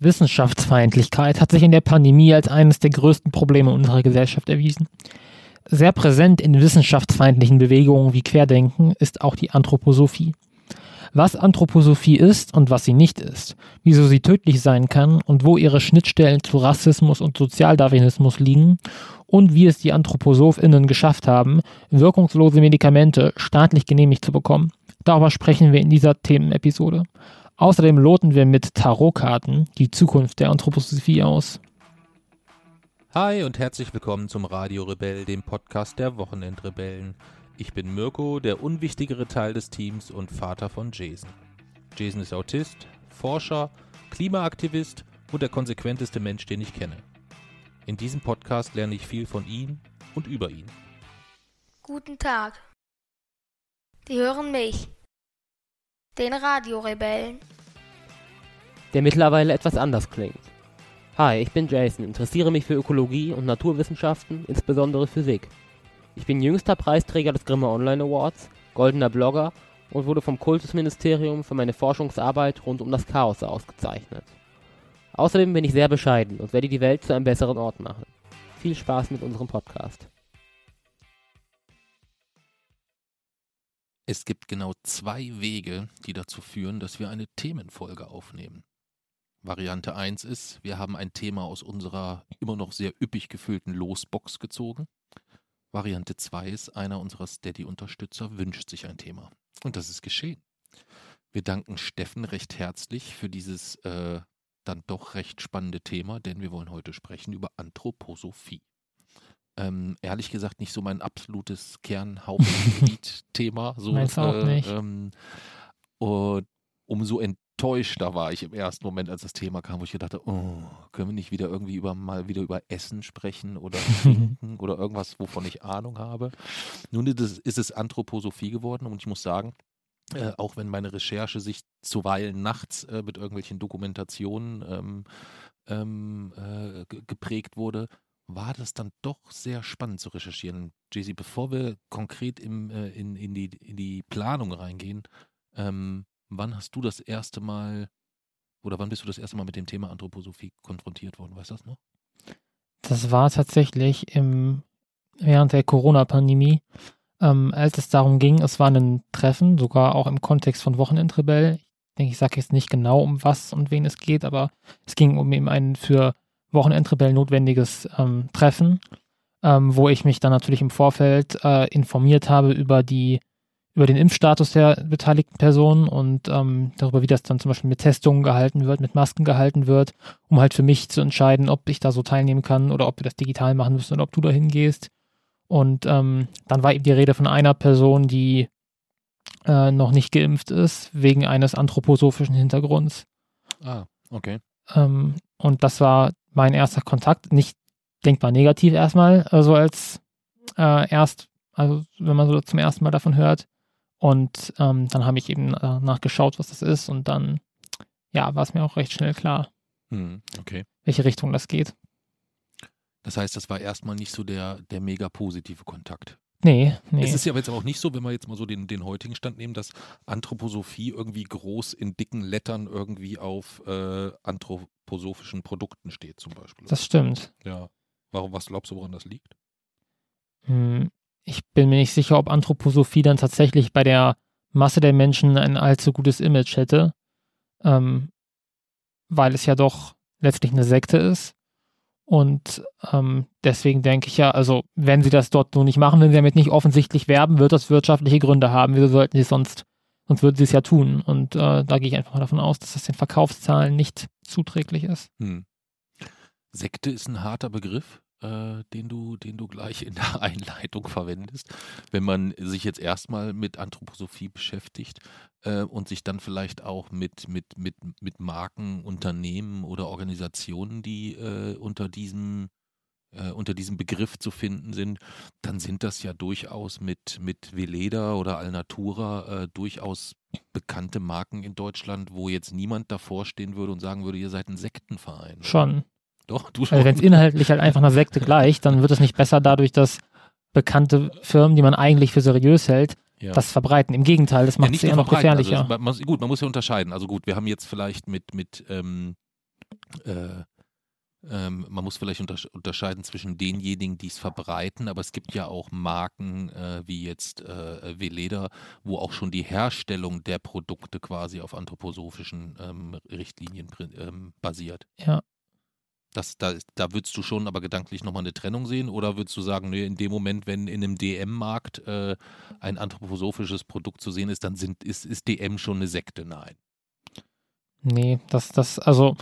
Wissenschaftsfeindlichkeit hat sich in der Pandemie als eines der größten Probleme unserer Gesellschaft erwiesen. Sehr präsent in wissenschaftsfeindlichen Bewegungen wie Querdenken ist auch die Anthroposophie. Was Anthroposophie ist und was sie nicht ist, wieso sie tödlich sein kann und wo ihre Schnittstellen zu Rassismus und Sozialdarwinismus liegen und wie es die AnthroposophInnen geschafft haben, wirkungslose Medikamente staatlich genehmigt zu bekommen. Darüber sprechen wir in dieser Themenepisode. Außerdem loten wir mit Tarotkarten die Zukunft der Anthroposophie aus. Hi und herzlich willkommen zum Radio Rebell, dem Podcast der Wochenendrebellen. Ich bin Mirko, der unwichtigere Teil des Teams und Vater von Jason. Jason ist Autist, Forscher, Klimaaktivist und der konsequenteste Mensch, den ich kenne. In diesem Podcast lerne ich viel von ihm und über ihn. Guten Tag. Sie hören mich den Radiorebellen. Der mittlerweile etwas anders klingt. Hi, ich bin Jason, interessiere mich für Ökologie und Naturwissenschaften, insbesondere Physik. Ich bin jüngster Preisträger des Grimme Online Awards, goldener Blogger und wurde vom Kultusministerium für meine Forschungsarbeit rund um das Chaos ausgezeichnet. Außerdem bin ich sehr bescheiden und werde die Welt zu einem besseren Ort machen. Viel Spaß mit unserem Podcast. Es gibt genau zwei Wege, die dazu führen, dass wir eine Themenfolge aufnehmen. Variante 1 ist, wir haben ein Thema aus unserer immer noch sehr üppig gefüllten Losbox gezogen. Variante 2 ist, einer unserer Steady-Unterstützer wünscht sich ein Thema. Und das ist geschehen. Wir danken Steffen recht herzlich für dieses äh, dann doch recht spannende Thema, denn wir wollen heute sprechen über Anthroposophie. Ähm, ehrlich gesagt nicht so mein absolutes Kernhauptgebiet-Thema. So, Meinst äh, auch nicht. Ähm, und umso enttäuschter war ich im ersten Moment, als das Thema kam, wo ich gedacht habe, oh, können wir nicht wieder irgendwie über mal wieder über Essen sprechen oder Trinken oder irgendwas, wovon ich Ahnung habe. Nun ist es, ist es Anthroposophie geworden und ich muss sagen, äh, auch wenn meine Recherche sich zuweilen nachts äh, mit irgendwelchen Dokumentationen ähm, ähm, äh, geprägt wurde, war das dann doch sehr spannend zu recherchieren. Jay-Z, bevor wir konkret im, äh, in, in, die, in die Planung reingehen, ähm, wann hast du das erste Mal oder wann bist du das erste Mal mit dem Thema Anthroposophie konfrontiert worden? Weißt du das noch? Das war tatsächlich im, während der Corona-Pandemie, ähm, als es darum ging, es war ein Treffen, sogar auch im Kontext von Wochenendrebell. Ich denke, ich sage jetzt nicht genau, um was und wen es geht, aber es ging um eben einen für Wochenendrebell notwendiges ähm, Treffen, ähm, wo ich mich dann natürlich im Vorfeld äh, informiert habe über die über den Impfstatus der beteiligten Personen und ähm, darüber, wie das dann zum Beispiel mit Testungen gehalten wird, mit Masken gehalten wird, um halt für mich zu entscheiden, ob ich da so teilnehmen kann oder ob wir das digital machen müssen oder ob du da hingehst. Und ähm, dann war eben die Rede von einer Person, die äh, noch nicht geimpft ist, wegen eines anthroposophischen Hintergrunds. Ah, okay. Ähm, und das war mein erster Kontakt. Nicht denkbar negativ erstmal, also als äh, erst, also wenn man so zum ersten Mal davon hört. Und ähm, dann habe ich eben äh, nachgeschaut, was das ist. Und dann, ja, war es mir auch recht schnell klar, hm, okay. welche Richtung das geht. Das heißt, das war erstmal nicht so der, der mega positive Kontakt. Nee, nee. Es ist ja jetzt aber auch nicht so, wenn wir jetzt mal so den, den heutigen Stand nehmen, dass Anthroposophie irgendwie groß in dicken Lettern irgendwie auf äh, anthroposophischen Produkten steht, zum Beispiel. Das stimmt. Ja. Warum, was glaubst du, woran das liegt? Hm, ich bin mir nicht sicher, ob Anthroposophie dann tatsächlich bei der Masse der Menschen ein allzu gutes Image hätte, ähm, weil es ja doch letztlich eine Sekte ist. Und ähm, deswegen denke ich ja, also wenn sie das dort so nicht machen, wenn sie damit nicht offensichtlich werben, wird das wirtschaftliche Gründe haben. Wieso sollten sie sonst, sonst würden sie es ja tun. Und äh, da gehe ich einfach mal davon aus, dass das den Verkaufszahlen nicht zuträglich ist. Hm. Sekte ist ein harter Begriff äh, den, du, den du gleich in der Einleitung verwendest. Wenn man sich jetzt erstmal mit Anthroposophie beschäftigt äh, und sich dann vielleicht auch mit, mit, mit, mit Marken, Unternehmen oder Organisationen, die äh, unter diesem äh, unter diesem Begriff zu finden sind, dann sind das ja durchaus mit, mit Veleda oder Alnatura äh, durchaus bekannte Marken in Deutschland, wo jetzt niemand davor stehen würde und sagen würde, ihr seid ein Sektenverein. Schon. Doch, du schon. Also wenn es inhaltlich halt einfach einer Sekte gleicht, dann wird es nicht besser dadurch, dass bekannte Firmen, die man eigentlich für seriös hält, ja. das verbreiten. Im Gegenteil, das macht ja, es eher noch gefährlicher. Also, man, gut, man muss ja unterscheiden. Also gut, wir haben jetzt vielleicht mit, mit ähm, äh, ähm, man muss vielleicht unterscheiden zwischen denjenigen, die es verbreiten, aber es gibt ja auch Marken äh, wie jetzt äh, Veleda, wo auch schon die Herstellung der Produkte quasi auf anthroposophischen ähm, Richtlinien ähm, basiert. Ja. Das, da, da würdest du schon aber gedanklich nochmal eine Trennung sehen oder würdest du sagen, nee, in dem Moment, wenn in einem DM-Markt äh, ein anthroposophisches Produkt zu sehen ist, dann sind, ist, ist DM schon eine Sekte? Nein. Nee, das, das, also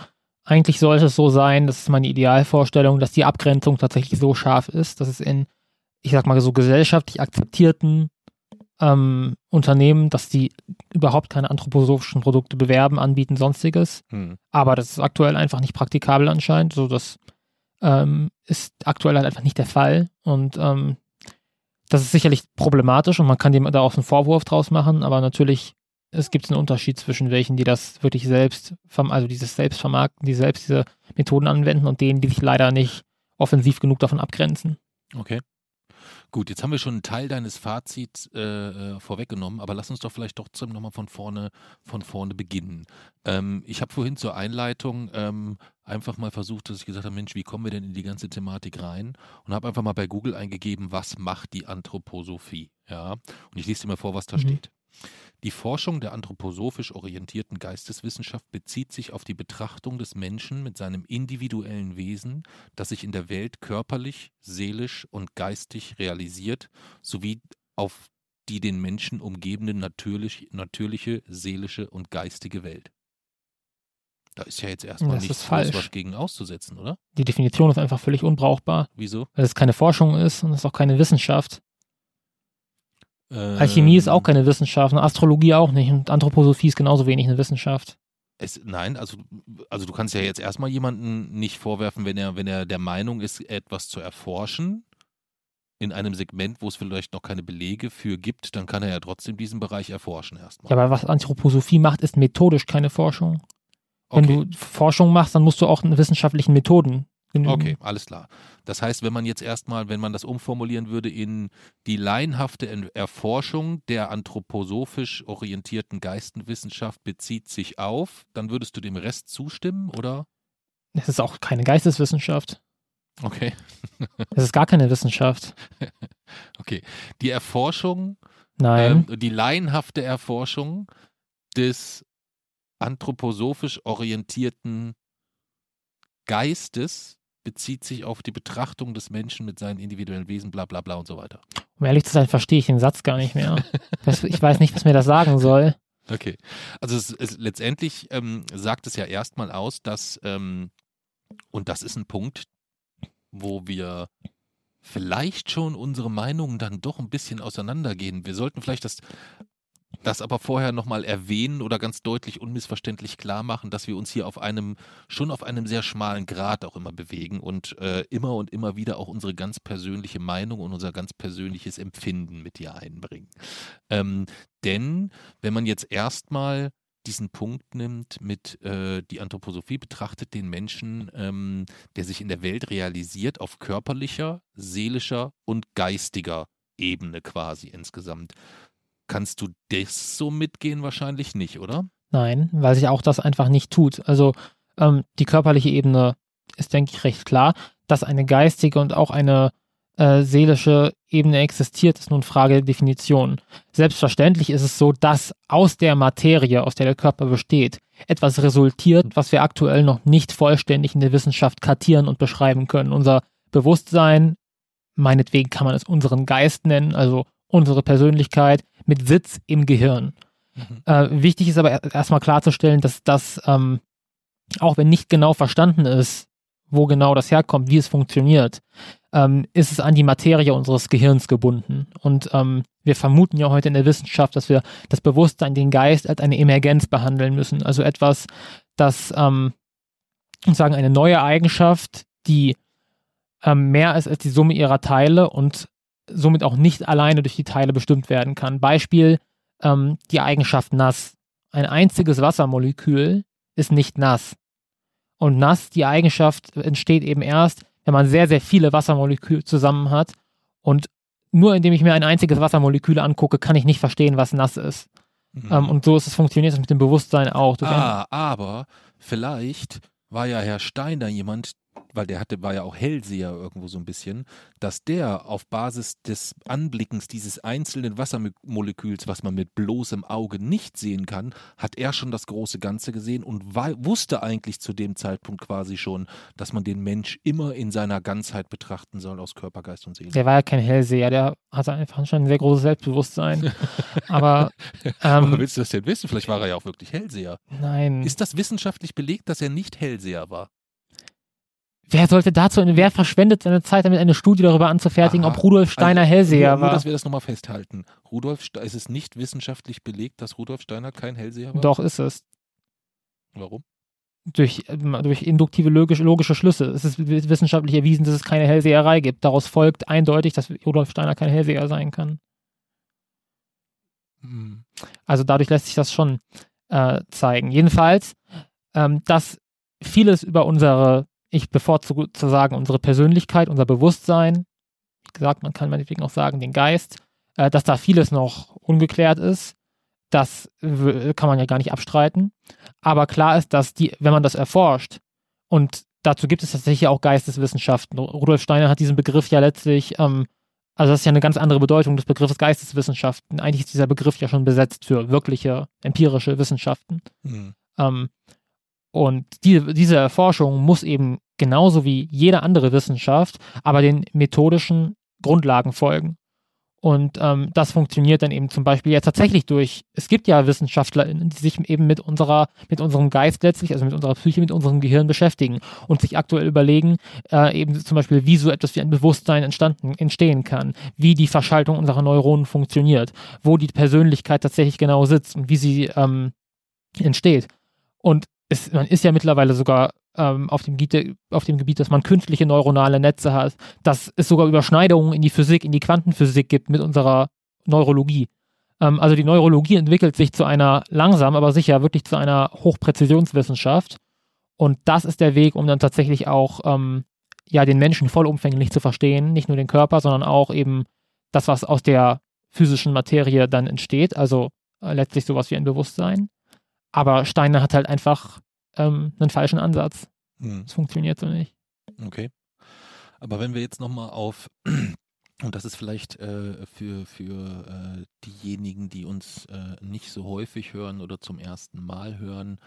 eigentlich sollte es so sein, das ist meine Idealvorstellung, dass die Abgrenzung tatsächlich so scharf ist, dass es in, ich sag mal so gesellschaftlich akzeptierten ähm, Unternehmen, dass die überhaupt keine anthroposophischen Produkte bewerben, anbieten, sonstiges. Hm. Aber das ist aktuell einfach nicht praktikabel anscheinend. So, das ähm, ist aktuell halt einfach nicht der Fall. Und ähm, das ist sicherlich problematisch und man kann dem da auch einen Vorwurf draus machen, aber natürlich es gibt einen Unterschied zwischen welchen, die das wirklich selbst, also dieses selbst vermarkten, die selbst diese Methoden anwenden und denen, die sich leider nicht offensiv genug davon abgrenzen. Okay. Gut, jetzt haben wir schon einen Teil deines Fazits äh, äh vorweggenommen, aber lass uns doch vielleicht trotzdem nochmal von vorne, von vorne beginnen. Ähm, ich habe vorhin zur Einleitung ähm, einfach mal versucht, dass ich gesagt habe, Mensch, wie kommen wir denn in die ganze Thematik rein? Und habe einfach mal bei Google eingegeben, was macht die Anthroposophie? Ja, und ich lese dir mal vor, was da mhm. steht. Die Forschung der anthroposophisch orientierten Geisteswissenschaft bezieht sich auf die Betrachtung des Menschen mit seinem individuellen Wesen, das sich in der Welt körperlich, seelisch und geistig realisiert, sowie auf die den Menschen umgebende natürlich, natürliche, seelische und geistige Welt. Da ist ja jetzt erstmal das nichts falsch. was gegen auszusetzen, oder? Die Definition ist einfach völlig unbrauchbar. Wieso? Weil es keine Forschung ist und es ist auch keine Wissenschaft. Alchemie ist auch keine Wissenschaft, und Astrologie auch nicht und Anthroposophie ist genauso wenig eine Wissenschaft. Es, nein, also, also du kannst ja jetzt erstmal jemanden nicht vorwerfen, wenn er, wenn er der Meinung ist, etwas zu erforschen, in einem Segment, wo es vielleicht noch keine Belege für gibt, dann kann er ja trotzdem diesen Bereich erforschen erstmal. Ja, aber was Anthroposophie macht, ist methodisch keine Forschung. Wenn okay. du Forschung machst, dann musst du auch in wissenschaftlichen Methoden. Okay, alles klar. Das heißt, wenn man jetzt erstmal, wenn man das umformulieren würde in die laienhafte Erforschung der anthroposophisch orientierten Geistenwissenschaft bezieht sich auf, dann würdest du dem Rest zustimmen, oder? Es ist auch keine Geisteswissenschaft. Okay. Es ist gar keine Wissenschaft. Okay. Die Erforschung, Nein. Ähm, die laienhafte Erforschung des anthroposophisch orientierten Geistes bezieht sich auf die Betrachtung des Menschen mit seinen individuellen Wesen, bla bla bla und so weiter. Um ehrlich zu sein, verstehe ich den Satz gar nicht mehr. ich weiß nicht, was mir das sagen soll. Okay. Also es, es, letztendlich ähm, sagt es ja erstmal aus, dass, ähm, und das ist ein Punkt, wo wir vielleicht schon unsere Meinungen dann doch ein bisschen auseinandergehen. Wir sollten vielleicht das das aber vorher nochmal erwähnen oder ganz deutlich unmissverständlich klar machen, dass wir uns hier auf einem, schon auf einem sehr schmalen Grad auch immer bewegen und äh, immer und immer wieder auch unsere ganz persönliche Meinung und unser ganz persönliches Empfinden mit hier einbringen. Ähm, denn wenn man jetzt erstmal diesen Punkt nimmt mit äh, die Anthroposophie betrachtet den Menschen, ähm, der sich in der Welt realisiert auf körperlicher, seelischer und geistiger Ebene quasi insgesamt. Kannst du das so mitgehen? Wahrscheinlich nicht, oder? Nein, weil sich auch das einfach nicht tut. Also ähm, die körperliche Ebene ist, denke ich, recht klar. Dass eine geistige und auch eine äh, seelische Ebene existiert, ist nun Frage der Definition. Selbstverständlich ist es so, dass aus der Materie, aus der der Körper besteht, etwas resultiert, was wir aktuell noch nicht vollständig in der Wissenschaft kartieren und beschreiben können. Unser Bewusstsein, meinetwegen kann man es unseren Geist nennen, also unsere Persönlichkeit, mit Sitz im Gehirn. Mhm. Äh, wichtig ist aber erstmal klarzustellen, dass das, ähm, auch wenn nicht genau verstanden ist, wo genau das herkommt, wie es funktioniert, ähm, ist es an die Materie unseres Gehirns gebunden. Und ähm, wir vermuten ja heute in der Wissenschaft, dass wir das Bewusstsein, den Geist als eine Emergenz behandeln müssen. Also etwas, das ähm, sozusagen eine neue Eigenschaft, die ähm, mehr ist als die Summe ihrer Teile und somit auch nicht alleine durch die Teile bestimmt werden kann. Beispiel ähm, die Eigenschaft nass. Ein einziges Wassermolekül ist nicht nass. Und nass, die Eigenschaft entsteht eben erst, wenn man sehr, sehr viele Wassermoleküle zusammen hat. Und nur indem ich mir ein einziges Wassermolekül angucke, kann ich nicht verstehen, was nass ist. Mhm. Ähm, und so ist es funktioniert es mit dem Bewusstsein auch. ah, aber vielleicht war ja Herr Steiner jemand, weil der hatte, war ja auch Hellseher irgendwo so ein bisschen, dass der auf Basis des Anblickens dieses einzelnen Wassermoleküls, was man mit bloßem Auge nicht sehen kann, hat er schon das große Ganze gesehen und wusste eigentlich zu dem Zeitpunkt quasi schon, dass man den Mensch immer in seiner Ganzheit betrachten soll aus Körper, Geist und Seele. Der war ja kein Hellseher, der hatte einfach schon ein sehr großes Selbstbewusstsein. Aber ähm, Aber willst du das denn wissen? Vielleicht war er ja auch wirklich Hellseher. nein. Ist das wissenschaftlich belegt, dass er nicht Hellseher war? Wer sollte dazu, wer verschwendet seine Zeit damit, eine Studie darüber anzufertigen, Aha. ob Rudolf Steiner Also, Hellseher nur, nur, war? dass wir das nochmal festhalten. Rudolf, Ste- ist es nicht wissenschaftlich belegt, dass Rudolf Steiner kein Hellseher war? Doch, ist es. Warum? Durch, ähm, durch induktive logische, logische Schlüsse. Es ist wissenschaftlich erwiesen, dass es keine Hellseherei gibt. Daraus folgt eindeutig, dass Rudolf Steiner kein Hellseher sein kann. Hm. Also dadurch lässt sich das schon äh, zeigen. Jedenfalls, ähm, dass vieles über unsere, ich bevorzuge zu sagen, unsere Persönlichkeit, unser Bewusstsein, wie gesagt, man kann meinetwegen auch sagen, den Geist, äh, dass da vieles noch ungeklärt ist, das kann man ja gar nicht abstreiten. Aber klar ist, dass die, wenn man das erforscht, und dazu gibt es tatsächlich auch Geisteswissenschaften. Rudolf Steiner hat diesen Begriff ja letztlich ähm, also das ist ja eine ganz andere Bedeutung des Begriffes Geisteswissenschaften. Eigentlich ist dieser Begriff ja schon besetzt für wirkliche empirische Wissenschaften. Hm. Ähm, und die, diese Erforschung muss eben genauso wie jede andere Wissenschaft, aber den methodischen Grundlagen folgen. Und ähm, das funktioniert dann eben zum Beispiel ja tatsächlich durch, es gibt ja Wissenschaftler, die sich eben mit unserer, mit unserem Geist letztlich, also mit unserer Psyche, mit unserem Gehirn beschäftigen und sich aktuell überlegen, äh, eben zum Beispiel, wie so etwas wie ein Bewusstsein entstanden, entstehen kann, wie die Verschaltung unserer Neuronen funktioniert, wo die Persönlichkeit tatsächlich genau sitzt und wie sie ähm, entsteht. Und es, man ist ja mittlerweile sogar ähm, auf, dem Gebiet, auf dem Gebiet, dass man künstliche neuronale Netze hat, dass es sogar Überschneidungen in die Physik, in die Quantenphysik gibt mit unserer Neurologie. Ähm, also die Neurologie entwickelt sich zu einer langsam, aber sicher wirklich zu einer Hochpräzisionswissenschaft. Und das ist der Weg, um dann tatsächlich auch ähm, ja, den Menschen vollumfänglich zu verstehen, nicht nur den Körper, sondern auch eben das, was aus der physischen Materie dann entsteht, also äh, letztlich sowas wie ein Bewusstsein. Aber Steiner hat halt einfach ähm, einen falschen Ansatz. Hm. Das funktioniert so nicht. Okay. Aber wenn wir jetzt nochmal auf, und das ist vielleicht äh, für, für äh, diejenigen, die uns äh, nicht so häufig hören oder zum ersten Mal hören,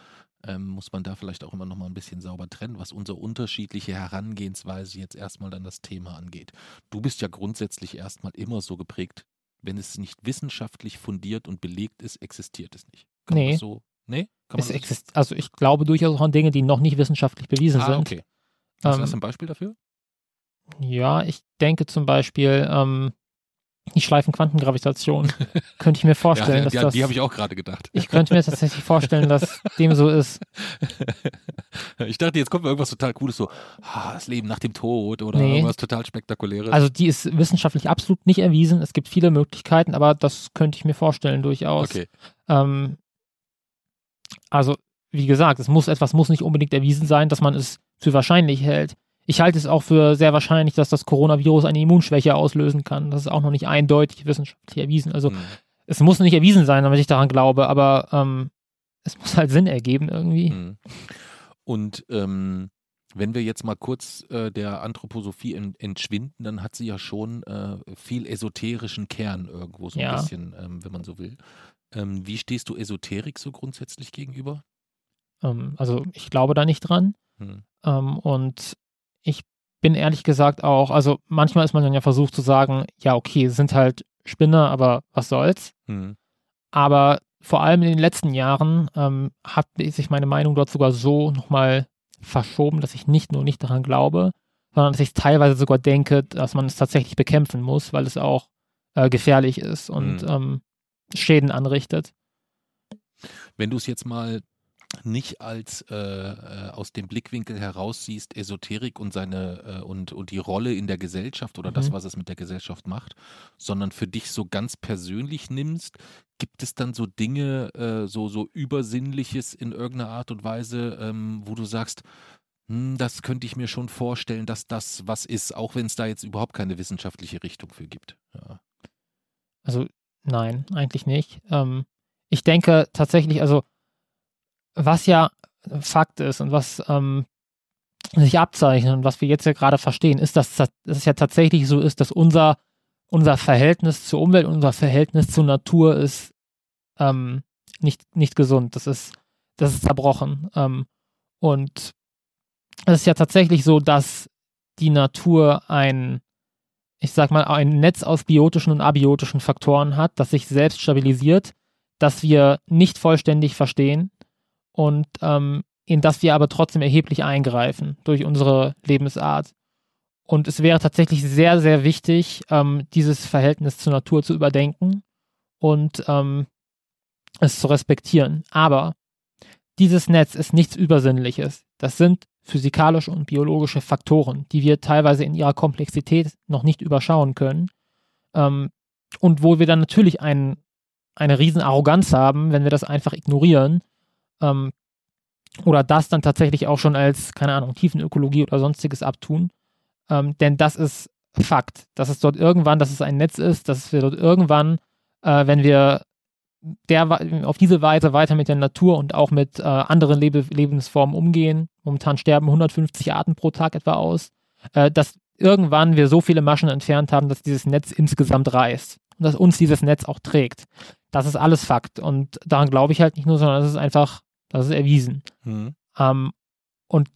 ähm, muss man da vielleicht auch immer nochmal ein bisschen sauber trennen, was unsere unterschiedliche Herangehensweise jetzt erstmal an das Thema angeht. Du bist ja grundsätzlich erstmal immer so geprägt, wenn es nicht wissenschaftlich fundiert und belegt ist, existiert es nicht. Kann Nee. so? Nee? Kann man Es also ich glaube durchaus auch an Dinge, die noch nicht wissenschaftlich bewiesen ah, sind. okay. Hast du Ähm, das ein Beispiel dafür? Ja, ich denke zum Beispiel, ähm, die Schleifenquantengravitation. könnte ich mir vorstellen, ja, dass die, das. die habe ich auch gerade gedacht. ich könnte mir tatsächlich vorstellen, dass dem so ist. ich dachte, jetzt kommt mir irgendwas total Cooles, so ah, das Leben nach dem Tod oder Nee. irgendwas total Spektakuläres. Also die ist wissenschaftlich absolut nicht erwiesen. Es gibt viele Möglichkeiten, aber das könnte ich mir vorstellen durchaus. okay. Ähm, also, wie gesagt, es muss etwas muss nicht unbedingt erwiesen sein, dass man es für wahrscheinlich hält. Ich halte es auch für sehr wahrscheinlich, dass das Coronavirus eine Immunschwäche auslösen kann. Das ist auch noch nicht eindeutig wissenschaftlich erwiesen. Also Hm. es muss nicht erwiesen sein, damit ich daran glaube, aber ähm, es muss halt Sinn ergeben irgendwie. Hm. Und ähm, wenn wir jetzt mal kurz äh, der Anthroposophie en entschwinden, dann hat sie ja schon äh, viel esoterischen Kern irgendwo, so Ja. ein bisschen, ähm, wenn man so will. Ähm, wie stehst du Esoterik so grundsätzlich gegenüber? Ähm, also ich glaube da nicht dran. Hm. Ähm, und ich bin ehrlich gesagt auch, also manchmal ist man dann ja versucht zu sagen, ja, okay, es sind halt Spinner, aber was soll's. Hm. Aber vor allem in den letzten Jahren ähm, hat sich meine Meinung dort sogar so nochmal verschoben, dass ich nicht nur nicht daran glaube, sondern dass ich teilweise sogar denke, dass man es tatsächlich bekämpfen muss, weil es auch äh, gefährlich ist und Mhm. ähm, Schäden anrichtet. Wenn du es jetzt mal nicht als äh, äh, aus dem Blickwinkel heraus siehst, Esoterik und seine äh, und, und die Rolle in der Gesellschaft oder das, Mhm. was es mit der Gesellschaft macht, sondern für dich so ganz persönlich nimmst, gibt es dann so Dinge, äh, so, so Übersinnliches in irgendeiner Art und Weise, ähm, wo du sagst, hm, das könnte ich mir schon vorstellen, dass das was ist, auch wenn es da jetzt überhaupt keine wissenschaftliche Richtung für gibt. Ja. Also nein, eigentlich nicht. Ähm, ich denke tatsächlich, also was ja Fakt ist und was ähm, sich abzeichnen und was wir jetzt ja gerade verstehen, ist, dass, dass es ja tatsächlich so ist, dass unser, unser Verhältnis zur Umwelt, unser Verhältnis zur Natur ist ähm, nicht, nicht gesund. Das ist, das ist zerbrochen. Ähm, und es ist ja tatsächlich so, dass die Natur ein, ich sag mal, ein Netz aus biotischen und abiotischen Faktoren hat, das sich selbst stabilisiert, das wir nicht vollständig verstehen und ähm, in das wir aber trotzdem erheblich eingreifen durch unsere Lebensart. Und es wäre tatsächlich sehr, sehr wichtig, ähm, dieses Verhältnis zur Natur zu überdenken und ähm, es zu respektieren. Aber dieses Netz ist nichts Übersinnliches. Das sind physikalische und biologische Faktoren, die wir teilweise in ihrer Komplexität noch nicht überschauen können. Ähm, und wo wir dann natürlich ein, eine riesen Arroganz haben, wenn wir das einfach ignorieren. Ähm, oder das dann tatsächlich auch schon als, keine Ahnung, Tiefenökologie oder sonstiges abtun. Ähm, denn das ist Fakt, dass es dort irgendwann, dass es ein Netz ist, dass wir dort irgendwann, äh, wenn wir der, auf diese Weise weiter mit der Natur und auch mit äh, anderen Lebe Lebensformen umgehen. Momentan sterben 150 Arten pro Tag etwa aus. Äh, dass irgendwann wir so viele Maschen entfernt haben, dass dieses Netz insgesamt reißt und dass uns dieses Netz auch trägt. Das ist alles Fakt und daran glaube ich halt nicht nur, sondern das ist einfach, das ist erwiesen. Mhm. Ähm, und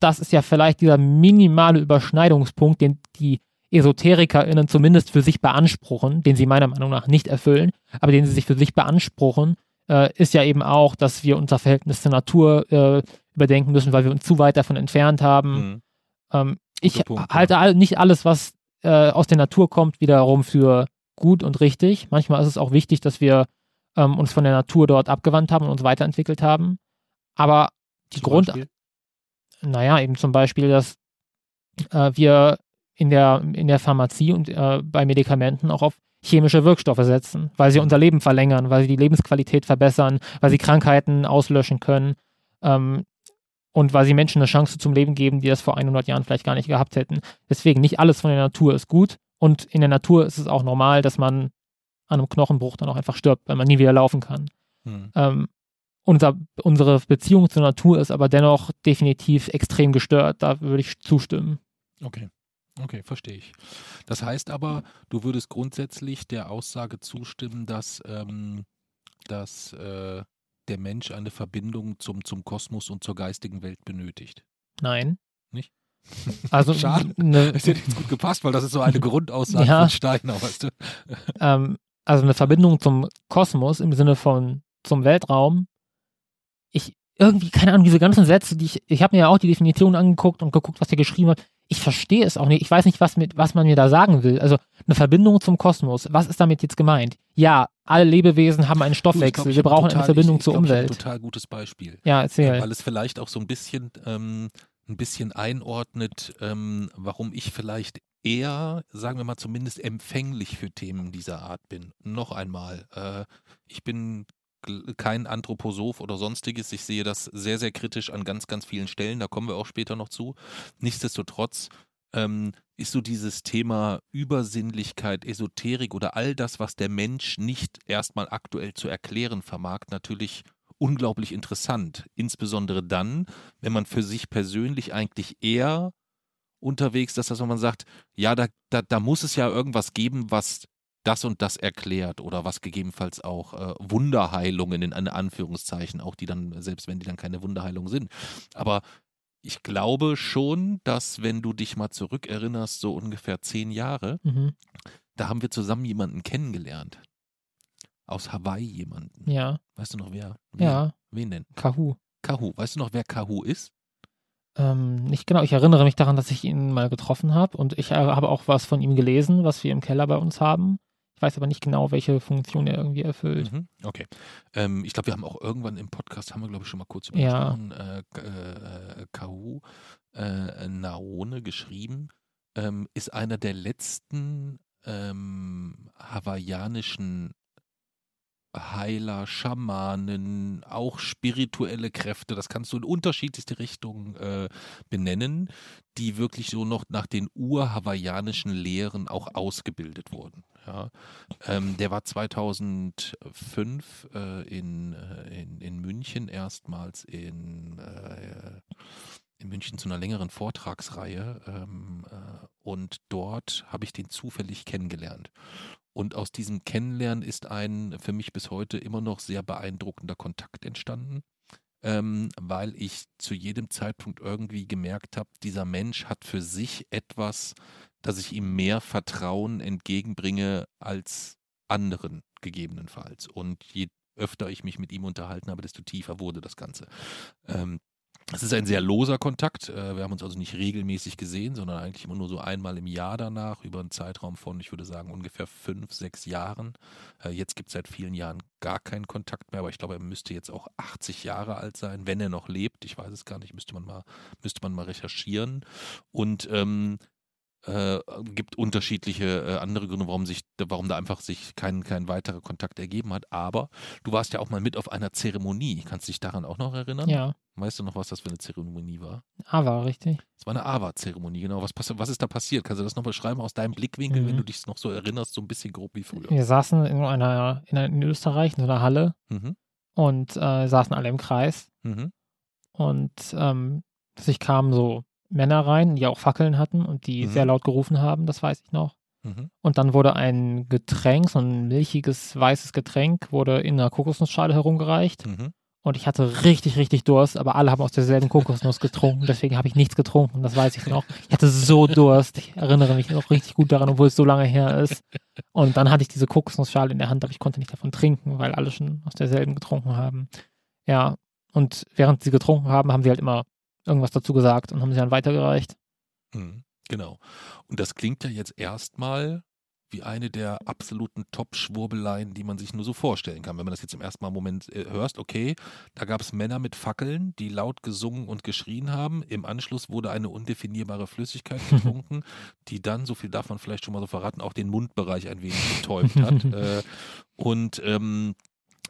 das ist ja vielleicht dieser minimale Überschneidungspunkt, den die EsoterikerInnen zumindest für sich beanspruchen, den sie meiner Meinung nach nicht erfüllen, aber den sie sich für sich beanspruchen, äh, ist ja eben auch, dass wir unser Verhältnis zur Natur äh, überdenken müssen, weil wir uns zu weit davon entfernt haben. Mhm. Ähm, ich Punkt, halte ja. nicht alles, was äh, aus der Natur kommt, wiederum für gut und richtig. Manchmal ist es auch wichtig, dass wir ähm, uns von der Natur dort abgewandt haben und uns weiterentwickelt haben. Aber die zum Grund, Beispiel? naja, eben zum Beispiel, dass äh, wir in der, in der Pharmazie und äh, bei Medikamenten auch auf chemische Wirkstoffe setzen, weil sie unser Leben verlängern, weil sie die Lebensqualität verbessern, weil sie Krankheiten auslöschen können ähm, und weil sie Menschen eine Chance zum Leben geben, die das vor 100 Jahren vielleicht gar nicht gehabt hätten. Deswegen, nicht alles von der Natur ist gut und in der Natur ist es auch normal, dass man an einem Knochenbruch dann auch einfach stirbt, weil man nie wieder laufen kann. Hm. Ähm, unser, unsere Beziehung zur Natur ist aber dennoch definitiv extrem gestört. Da würde ich zustimmen. Okay. Okay, verstehe ich. Das heißt aber, du würdest grundsätzlich der Aussage zustimmen, dass, ähm, dass äh, der Mensch eine Verbindung zum, zum Kosmos und zur geistigen Welt benötigt. Nein. Nicht? Also, Schade. Ne, das hätte jetzt gut gepasst, weil das ist so eine Grundaussage ja, von Steiner, weißt du? Ähm, also eine Verbindung zum Kosmos im Sinne von zum Weltraum. Ich, irgendwie, keine Ahnung, diese ganzen Sätze, die ich, ich habe mir ja auch die Definition angeguckt und geguckt, was er geschrieben hat ich verstehe es auch nicht. Ich weiß nicht, was, mit, was man mir da sagen will. Also eine Verbindung zum Kosmos. Was ist damit jetzt gemeint? Ja, alle Lebewesen haben einen Stoffwechsel. Glaub, Wir brauchen total, eine Verbindung ich, ich zur glaub, Umwelt. ein total gutes Beispiel. Ja, erzähl. Weil es vielleicht auch so ein bisschen, ähm, ein bisschen einordnet, ähm, warum ich vielleicht eher, sagen wir mal zumindest empfänglich für Themen dieser Art bin. Noch einmal, äh, ich bin kein Anthroposoph oder sonstiges. Ich sehe das sehr, sehr kritisch an ganz, ganz vielen Stellen. Da kommen wir auch später noch zu. Nichtsdestotrotz ähm, ist so dieses Thema Übersinnlichkeit, Esoterik oder all das, was der Mensch nicht erstmal aktuell zu erklären vermag, natürlich unglaublich interessant. Insbesondere dann, wenn man für sich persönlich eigentlich eher unterwegs ist, dass man sagt, ja, da, da, da muss es ja irgendwas geben, was das und das erklärt oder was gegebenenfalls auch äh, Wunderheilungen in Anführungszeichen, auch die dann, selbst wenn die dann keine Wunderheilung sind. Aber ich glaube schon, dass wenn du dich mal zurückerinnerst, so ungefähr zehn Jahre, mhm. da haben wir zusammen jemanden kennengelernt. Aus Hawaii jemanden. Ja. Weißt du noch wer? wer? Ja. Wen denn? Kahu. Kahu. Weißt du noch, wer Kahu ist? Ähm, nicht genau, ich erinnere mich daran, dass ich ihn mal getroffen habe und ich habe auch was von ihm gelesen, was wir im Keller bei uns haben. Ich weiß aber nicht genau, welche Funktion er irgendwie erfüllt. Mhm, okay. Ähm, ich glaube, wir haben auch irgendwann im Podcast, haben wir glaube ich schon mal kurz über ja. äh, äh, Kahu äh, Naone geschrieben, ähm, ist einer der letzten ähm, hawaiianischen Heiler, Schamanen, auch spirituelle Kräfte, das kannst du in unterschiedlichste Richtungen äh, benennen, die wirklich so noch nach den ur-hawaiianischen Lehren auch ausgebildet wurden. Ja. Ähm, der war 2005 äh, in, äh, in, in München erstmals in, äh, in München zu einer längeren Vortragsreihe ähm, äh, und dort habe ich den zufällig kennengelernt. Und aus diesem Kennenlernen ist ein für mich bis heute immer noch sehr beeindruckender Kontakt entstanden, ähm, weil ich zu jedem Zeitpunkt irgendwie gemerkt habe, dieser Mensch hat für sich etwas, dass ich ihm mehr Vertrauen entgegenbringe als anderen gegebenenfalls. Und je öfter ich mich mit ihm unterhalten habe, desto tiefer wurde das Ganze. Ähm, es ist ein sehr loser Kontakt. Äh, wir haben uns also nicht regelmäßig gesehen, sondern eigentlich immer nur so einmal im Jahr danach, über einen Zeitraum von, ich würde sagen, ungefähr fünf, sechs Jahren. Äh, jetzt gibt es seit vielen Jahren gar keinen Kontakt mehr, aber ich glaube, er müsste jetzt auch 80 Jahre alt sein, wenn er noch lebt. Ich weiß es gar nicht, müsste man mal, müsste man mal recherchieren. Und ähm, äh, gibt unterschiedliche äh, andere Gründe, warum sich, warum da einfach sich kein, kein weiterer Kontakt ergeben hat. Aber du warst ja auch mal mit auf einer Zeremonie. Kannst du dich daran auch noch erinnern? Ja. Weißt du noch, was das für eine Zeremonie war? Aber richtig. Es war eine AWA-Zeremonie, genau. Was, was ist da passiert? Kannst du das noch beschreiben aus deinem Blickwinkel, Mhm. wenn du dich noch so erinnerst, so ein bisschen grob wie früher? Wir saßen in einer, in, einer, in Österreich in so einer Halle Mhm. und äh, saßen alle im Kreis Mhm. und ähm, sich kamen so Männer rein, die auch Fackeln hatten und die Mhm. sehr laut gerufen haben, das weiß ich noch. Mhm. Und dann wurde ein Getränk, so ein milchiges, weißes Getränk, wurde in einer Kokosnussschale herumgereicht. Mhm. Und ich hatte richtig, richtig Durst, aber alle haben aus derselben Kokosnuss getrunken. Deswegen habe ich nichts getrunken, das weiß ich noch. Ich hatte so Durst. Ich erinnere mich noch richtig gut daran, obwohl es so lange her ist. Und dann hatte ich diese Kokosnussschale in der Hand, aber ich konnte nicht davon trinken, weil alle schon aus derselben getrunken haben. Ja, und während sie getrunken haben, haben sie halt immer irgendwas dazu gesagt und haben sie dann weitergereicht. Mhm. Genau. Und das klingt ja jetzt erstmal wie eine der absoluten Top-Schwurbeleien, die man sich nur so vorstellen kann. Wenn man das jetzt im ersten Mal Moment äh, hörst, okay, da gab es Männer mit Fackeln, die laut gesungen und geschrien haben. Im Anschluss wurde eine undefinierbare Flüssigkeit getrunken, die dann, so viel darf man vielleicht schon mal so verraten, auch den Mundbereich ein wenig betäubt hat. äh, und ähm,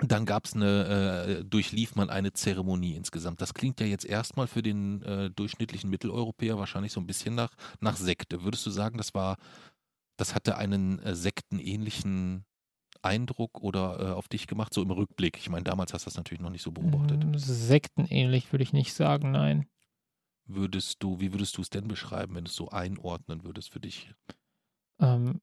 dann gab es eine, äh, durchlief man eine Zeremonie insgesamt. Das klingt ja jetzt erstmal für den äh, durchschnittlichen Mitteleuropäer wahrscheinlich so ein bisschen nach, nach Sekte. Würdest du sagen, das war, das hatte einen äh, sektenähnlichen Eindruck oder äh, auf dich gemacht, so im Rückblick? Ich meine, damals hast du das natürlich noch nicht so beobachtet. Mm, Sektenähnlich würde ich nicht sagen, nein. Würdest du, wie würdest du es denn beschreiben, wenn du es so einordnen würdest für dich? Ähm,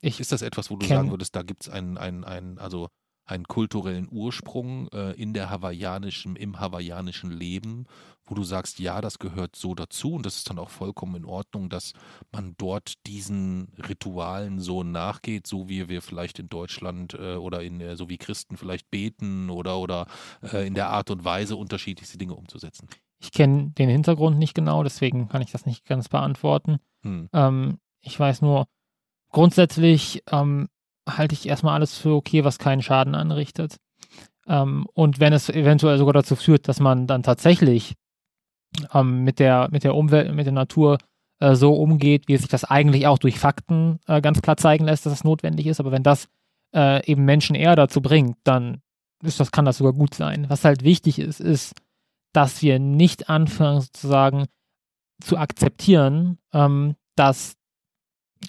ich Ist das etwas, wo du sagen würdest, da gibt es einen, einen, einen, also einen kulturellen Ursprung äh, in der hawaiianischen, im hawaiianischen Leben, wo du sagst, ja, das gehört so dazu und das ist dann auch vollkommen in Ordnung, dass man dort diesen Ritualen so nachgeht, so wie wir vielleicht in Deutschland äh, oder in äh, so wie Christen vielleicht beten oder oder äh, in der Art und Weise unterschiedlichste Dinge umzusetzen. Ich kenne den Hintergrund nicht genau, deswegen kann ich das nicht ganz beantworten. Hm. Ähm, ich weiß nur, grundsätzlich ähm, halte ich erstmal alles für okay, was keinen Schaden anrichtet. Ähm, und wenn es eventuell sogar dazu führt, dass man dann tatsächlich ähm, mit, der, mit der Umwelt, mit der Natur äh, so umgeht, wie sich das eigentlich auch durch Fakten äh, ganz klar zeigen lässt, dass es notwendig ist. Aber wenn das äh, eben Menschen eher dazu bringt, dann ist das, kann das sogar gut sein. Was halt wichtig ist, ist, dass wir nicht anfangen, sozusagen zu akzeptieren, ähm, dass,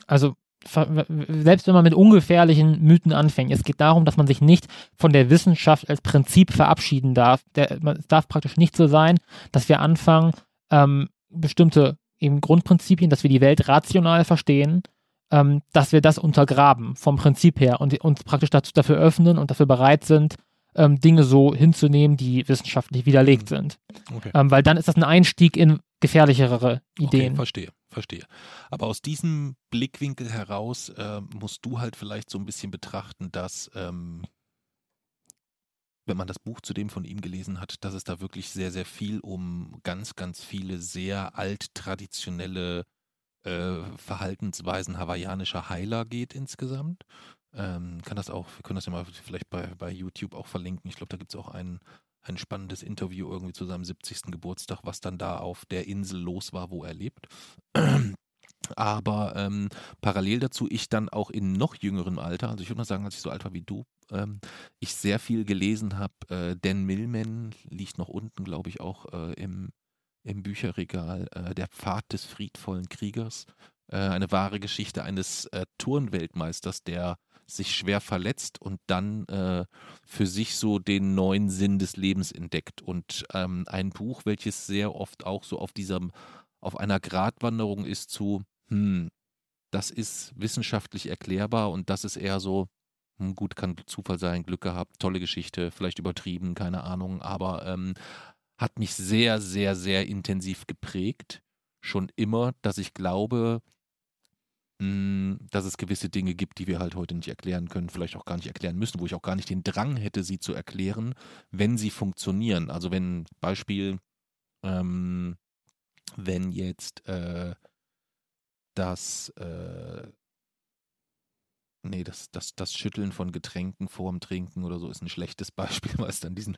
also selbst wenn man mit ungefährlichen Mythen anfängt, es geht darum, dass man sich nicht von der Wissenschaft als Prinzip verabschieden darf. Der, es darf praktisch nicht so sein, dass wir anfangen, ähm, bestimmte eben Grundprinzipien, dass wir die Welt rational verstehen, ähm, dass wir das untergraben vom Prinzip her und uns praktisch dazu, dafür öffnen und dafür bereit sind, ähm, Dinge so hinzunehmen, die wissenschaftlich widerlegt sind. Okay. Ähm, weil dann ist das ein Einstieg in gefährlichere Okay, Ideen. verstehe, verstehe. Aber aus diesem Blickwinkel heraus äh, musst du halt vielleicht so ein bisschen betrachten, dass, ähm, wenn man das Buch zudem von ihm gelesen hat, dass es da wirklich sehr, sehr viel um ganz, ganz viele sehr alttraditionelle äh, Verhaltensweisen hawaiianischer Heiler geht insgesamt. Ähm, kann das auch, wir können das ja mal vielleicht bei, bei YouTube auch verlinken. Ich glaube, da gibt es auch ein, ein spannendes Interview irgendwie zu seinem 70. Geburtstag, was dann da auf der Insel los war, wo er lebt. Aber ähm, parallel dazu, ich dann auch in noch jüngerem Alter, also ich würde mal sagen, als ich so alt war wie du, ähm, ich sehr viel gelesen habe. Äh, Dan Millman liegt noch unten, glaube ich, auch äh, im, im Bücherregal. Äh, Der Pfad des friedvollen Kriegers. Äh, eine wahre Geschichte eines äh, Turnweltmeisters, der sich schwer verletzt und dann äh, für sich so den neuen Sinn des Lebens entdeckt. Und ähm, ein Buch, welches sehr oft auch so auf diesem, auf einer Gratwanderung ist zu, hm, das ist wissenschaftlich erklärbar und das ist eher so, hm, gut, kann Zufall sein, Glück gehabt, tolle Geschichte, vielleicht übertrieben, keine Ahnung, aber ähm, hat mich sehr, sehr, sehr intensiv geprägt. Schon immer, dass ich glaube, dass es gewisse Dinge gibt, die wir halt heute nicht erklären können, vielleicht auch gar nicht erklären müssen, wo ich auch gar nicht den Drang hätte, sie zu erklären, wenn sie funktionieren. Also wenn Beispiel, ähm, wenn jetzt äh, das äh, Nee, das, das, das Schütteln von Getränken vorm Trinken oder so ist ein schlechtes Beispiel, weil es dann diesen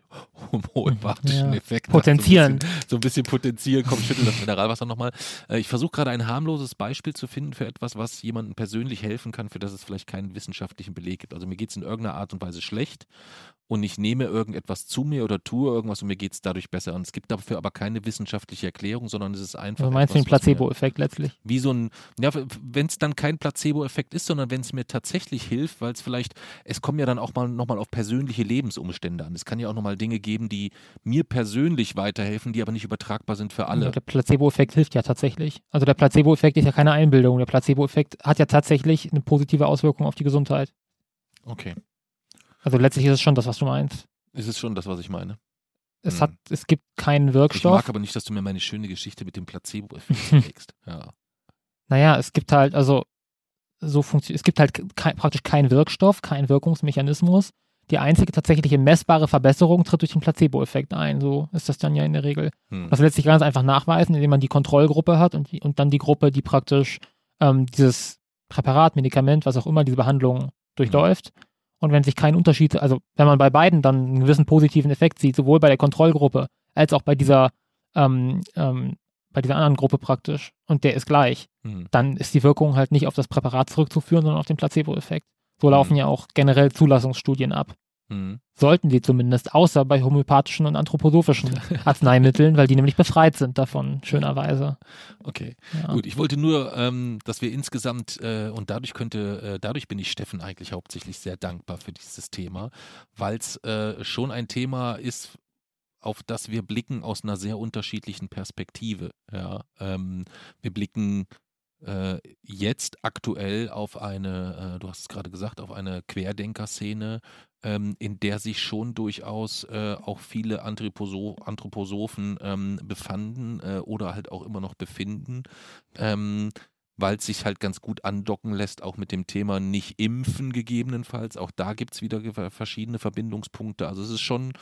homöopathischen Ja. Effekt Potenzieren. hat. So ein bisschen, so ein bisschen potenzieren, komm, schüttel das Mineralwasser nochmal. Äh, ich versuche gerade ein harmloses Beispiel zu finden für etwas, was jemandem persönlich helfen kann, für das es vielleicht keinen wissenschaftlichen Beleg gibt. Also mir geht es in irgendeiner Art und Weise schlecht und ich nehme irgendetwas zu mir oder tue irgendwas und mir geht es dadurch besser. Und es gibt dafür aber keine wissenschaftliche Erklärung, sondern es ist einfach. Also meinst du den etwas, was mir- Placebo-Effekt letztlich? wie so ein, ja, wenn es dann kein Placebo-Effekt ist, sondern wenn es mir tatsächlich hilft, weil es vielleicht, es kommen ja dann auch mal nochmal auf persönliche Lebensumstände an. Es kann ja auch nochmal Dinge geben, die mir persönlich weiterhelfen, die aber nicht übertragbar sind für alle. Ja, der Placebo-Effekt hilft ja tatsächlich. Also der Placebo-Effekt ist ja keine Einbildung. Der Placebo-Effekt hat ja tatsächlich eine positive Auswirkung auf die Gesundheit. Okay. Also letztlich ist es schon das, was du meinst. Ist es schon das, was ich meine? Es Hm. hat, es gibt keinen Ich Wirkstoff. mag aber nicht, dass du mir meine schöne Geschichte mit dem Placebo-Effekt legst. Ja. Naja, es gibt halt, also so funktioniert, es gibt halt kei- praktisch keinen Wirkstoff, keinen Wirkungsmechanismus. Die einzige tatsächliche messbare Verbesserung tritt durch den Placebo-Effekt ein. So ist das dann ja in der Regel. Hm. Das lässt sich ganz einfach nachweisen, indem man die Kontrollgruppe hat und, die, und dann die Gruppe, die praktisch ähm, dieses Präparat, Medikament, was auch immer, diese Behandlung durchläuft. Und wenn sich kein Unterschied, also wenn man bei beiden dann einen gewissen positiven Effekt sieht, sowohl bei der Kontrollgruppe als auch bei dieser, ähm, ähm, bei dieser anderen Gruppe praktisch, und der ist gleich, Hm. dann ist die Wirkung halt nicht auf das Präparat zurückzuführen, sondern auf den Placebo-Effekt. So laufen Mhm. ja auch generell Zulassungsstudien ab. Hm. Sollten sie zumindest, außer bei homöopathischen und anthroposophischen Arzneimitteln, weil die nämlich befreit sind davon, schönerweise. Okay. Ja. Gut, ich wollte nur, ähm, dass wir insgesamt, äh, und dadurch könnte, äh, dadurch bin ich Steffen eigentlich hauptsächlich sehr dankbar für dieses Thema, weil es äh, schon ein Thema ist, auf das wir blicken aus einer sehr unterschiedlichen Perspektive. Ja, ähm, wir blicken äh, jetzt aktuell auf eine, äh, du hast es gerade gesagt, auf eine Querdenker-Szene, ähm, in der sich schon durchaus äh, auch viele Anthroposo Anthroposophen ähm, befanden äh, oder halt auch immer noch befinden, ähm, weil es sich halt ganz gut andocken lässt, auch mit dem Thema nicht impfen gegebenenfalls. Auch da gibt es wieder verschiedene Verbindungspunkte. Also es ist schon,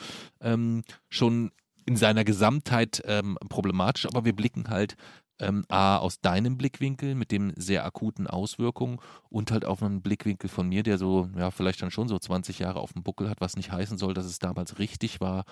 ähm, schon in seiner Gesamtheit ähm, problematisch, aber wir blicken halt ähm, A, aus deinem Blickwinkel mit dem sehr akuten Auswirkungen und halt auf einen Blickwinkel von mir, der so, ja, vielleicht dann schon so 20 Jahre auf dem Buckel hat, was nicht heißen soll, dass es damals richtig war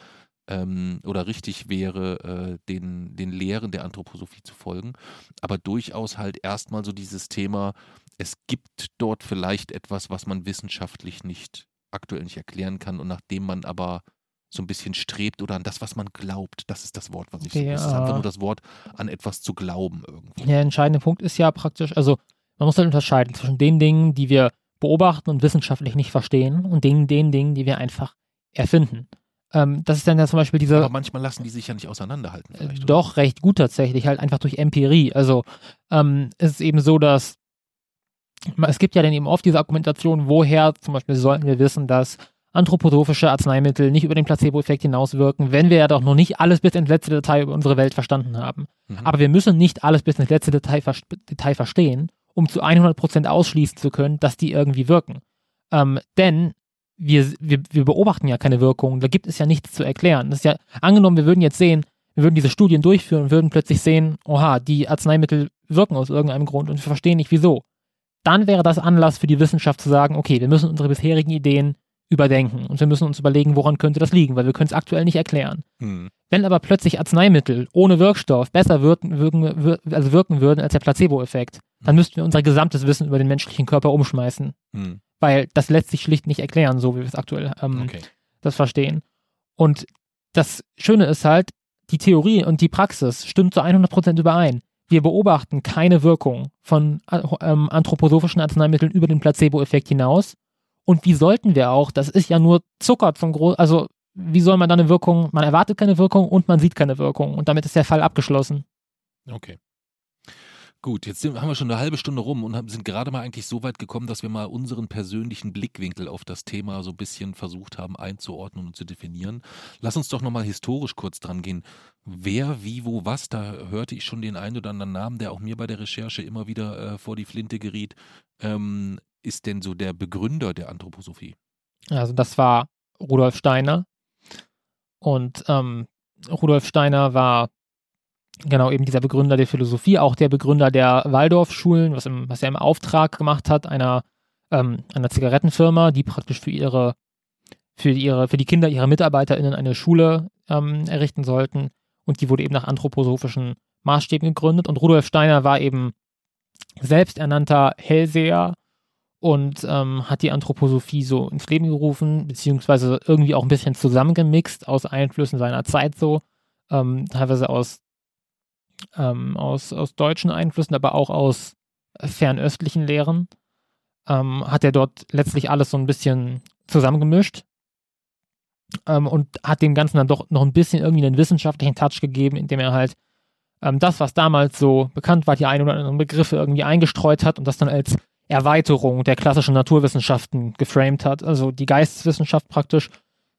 ähm, oder richtig wäre, äh, den, den Lehren der Anthroposophie zu folgen. Aber durchaus halt erstmal so dieses Thema, es gibt dort vielleicht etwas, was man wissenschaftlich nicht aktuell nicht erklären kann und nachdem man aber so ein bisschen strebt oder an das, was man glaubt. Das ist das Wort, was ich so. Es ist Ja. einfach nur das Wort, an etwas zu glauben irgendwie. Der entscheidende Punkt ist ja praktisch, also man muss halt unterscheiden zwischen den Dingen, die wir beobachten und wissenschaftlich nicht verstehen und den, den Dingen, die wir einfach erfinden. Ähm, das ist dann ja zum Beispiel diese, Aber manchmal lassen die sich ja nicht auseinanderhalten. Äh, oder? Doch, recht gut tatsächlich, halt einfach durch Empirie. Also ähm, es ist eben so, dass es gibt ja dann eben oft diese Argumentation, woher zum Beispiel sollten wir wissen, dass anthroposophische Arzneimittel nicht über den Placebo-Effekt hinauswirken, wenn wir ja doch noch nicht alles bis ins letzte Detail über unsere Welt verstanden haben. Mhm. Aber wir müssen nicht alles bis ins letzte Detail, vers Detail verstehen, um zu 100% ausschließen zu können, dass die irgendwie wirken. Ähm, denn wir, wir, wir beobachten ja keine Wirkung, da gibt es ja nichts zu erklären. Das ist ja, angenommen, wir würden jetzt sehen, wir würden diese Studien durchführen und würden plötzlich sehen, oha, die Arzneimittel wirken aus irgendeinem Grund und wir verstehen nicht wieso. Dann wäre das Anlass für die Wissenschaft zu sagen, okay, wir müssen unsere bisherigen Ideen überdenken und wir müssen uns überlegen, woran könnte das liegen, weil wir können es aktuell nicht erklären. Hm. Wenn aber plötzlich Arzneimittel ohne Wirkstoff besser wirken, wirken, wir- also wirken würden als der Placebo-Effekt, dann müssten wir unser gesamtes Wissen über den menschlichen Körper umschmeißen, Hm. weil das lässt sich schlicht nicht erklären, so wie wir es aktuell ähm, Okay. das verstehen. Und das Schöne ist halt, die Theorie und die Praxis stimmt zu 100% überein. Wir beobachten keine Wirkung von äh, ähm, anthroposophischen Arzneimitteln über den Placebo-Effekt hinaus Und wie sollten wir auch? Das ist ja nur Zucker zum Groß, also wie soll man da eine Wirkung, man erwartet keine Wirkung und man sieht keine Wirkung und damit ist der Fall abgeschlossen. Okay. Gut, jetzt sind, haben wir schon eine halbe Stunde rum und haben, sind gerade mal eigentlich so weit gekommen, dass wir mal unseren persönlichen Blickwinkel auf das Thema so ein bisschen versucht haben einzuordnen und zu definieren. Lass uns doch nochmal historisch kurz dran gehen. Wer, wie, wo, was, da hörte ich schon den einen oder anderen Namen, der auch mir bei der Recherche immer wieder äh, vor die Flinte geriet. Ähm, ist denn so der Begründer der Anthroposophie? Also das war Rudolf Steiner. Und ähm, Rudolf Steiner war genau eben dieser Begründer der Philosophie, auch der Begründer der Waldorfschulen, was, was er im Auftrag gemacht hat, einer, ähm, einer Zigarettenfirma, die praktisch für ihre, für ihre, für die Kinder ihrer MitarbeiterInnen eine Schule ähm, errichten sollten. Und die wurde eben nach anthroposophischen Maßstäben gegründet. Und Rudolf Steiner war eben selbsternannter Hellseher und ähm, hat die Anthroposophie so ins Leben gerufen, beziehungsweise irgendwie auch ein bisschen zusammengemixt aus Einflüssen seiner Zeit so, ähm, teilweise aus ähm, aus, aus deutschen Einflüssen, aber auch aus fernöstlichen Lehren, ähm, hat er dort letztlich alles so ein bisschen zusammengemischt ähm, und hat dem Ganzen dann doch noch ein bisschen irgendwie einen wissenschaftlichen Touch gegeben, indem er halt ähm, das, was damals so bekannt war, die ein oder anderen Begriffe irgendwie eingestreut hat und das dann als Erweiterung der klassischen Naturwissenschaften geframed hat. Also die Geisteswissenschaft praktisch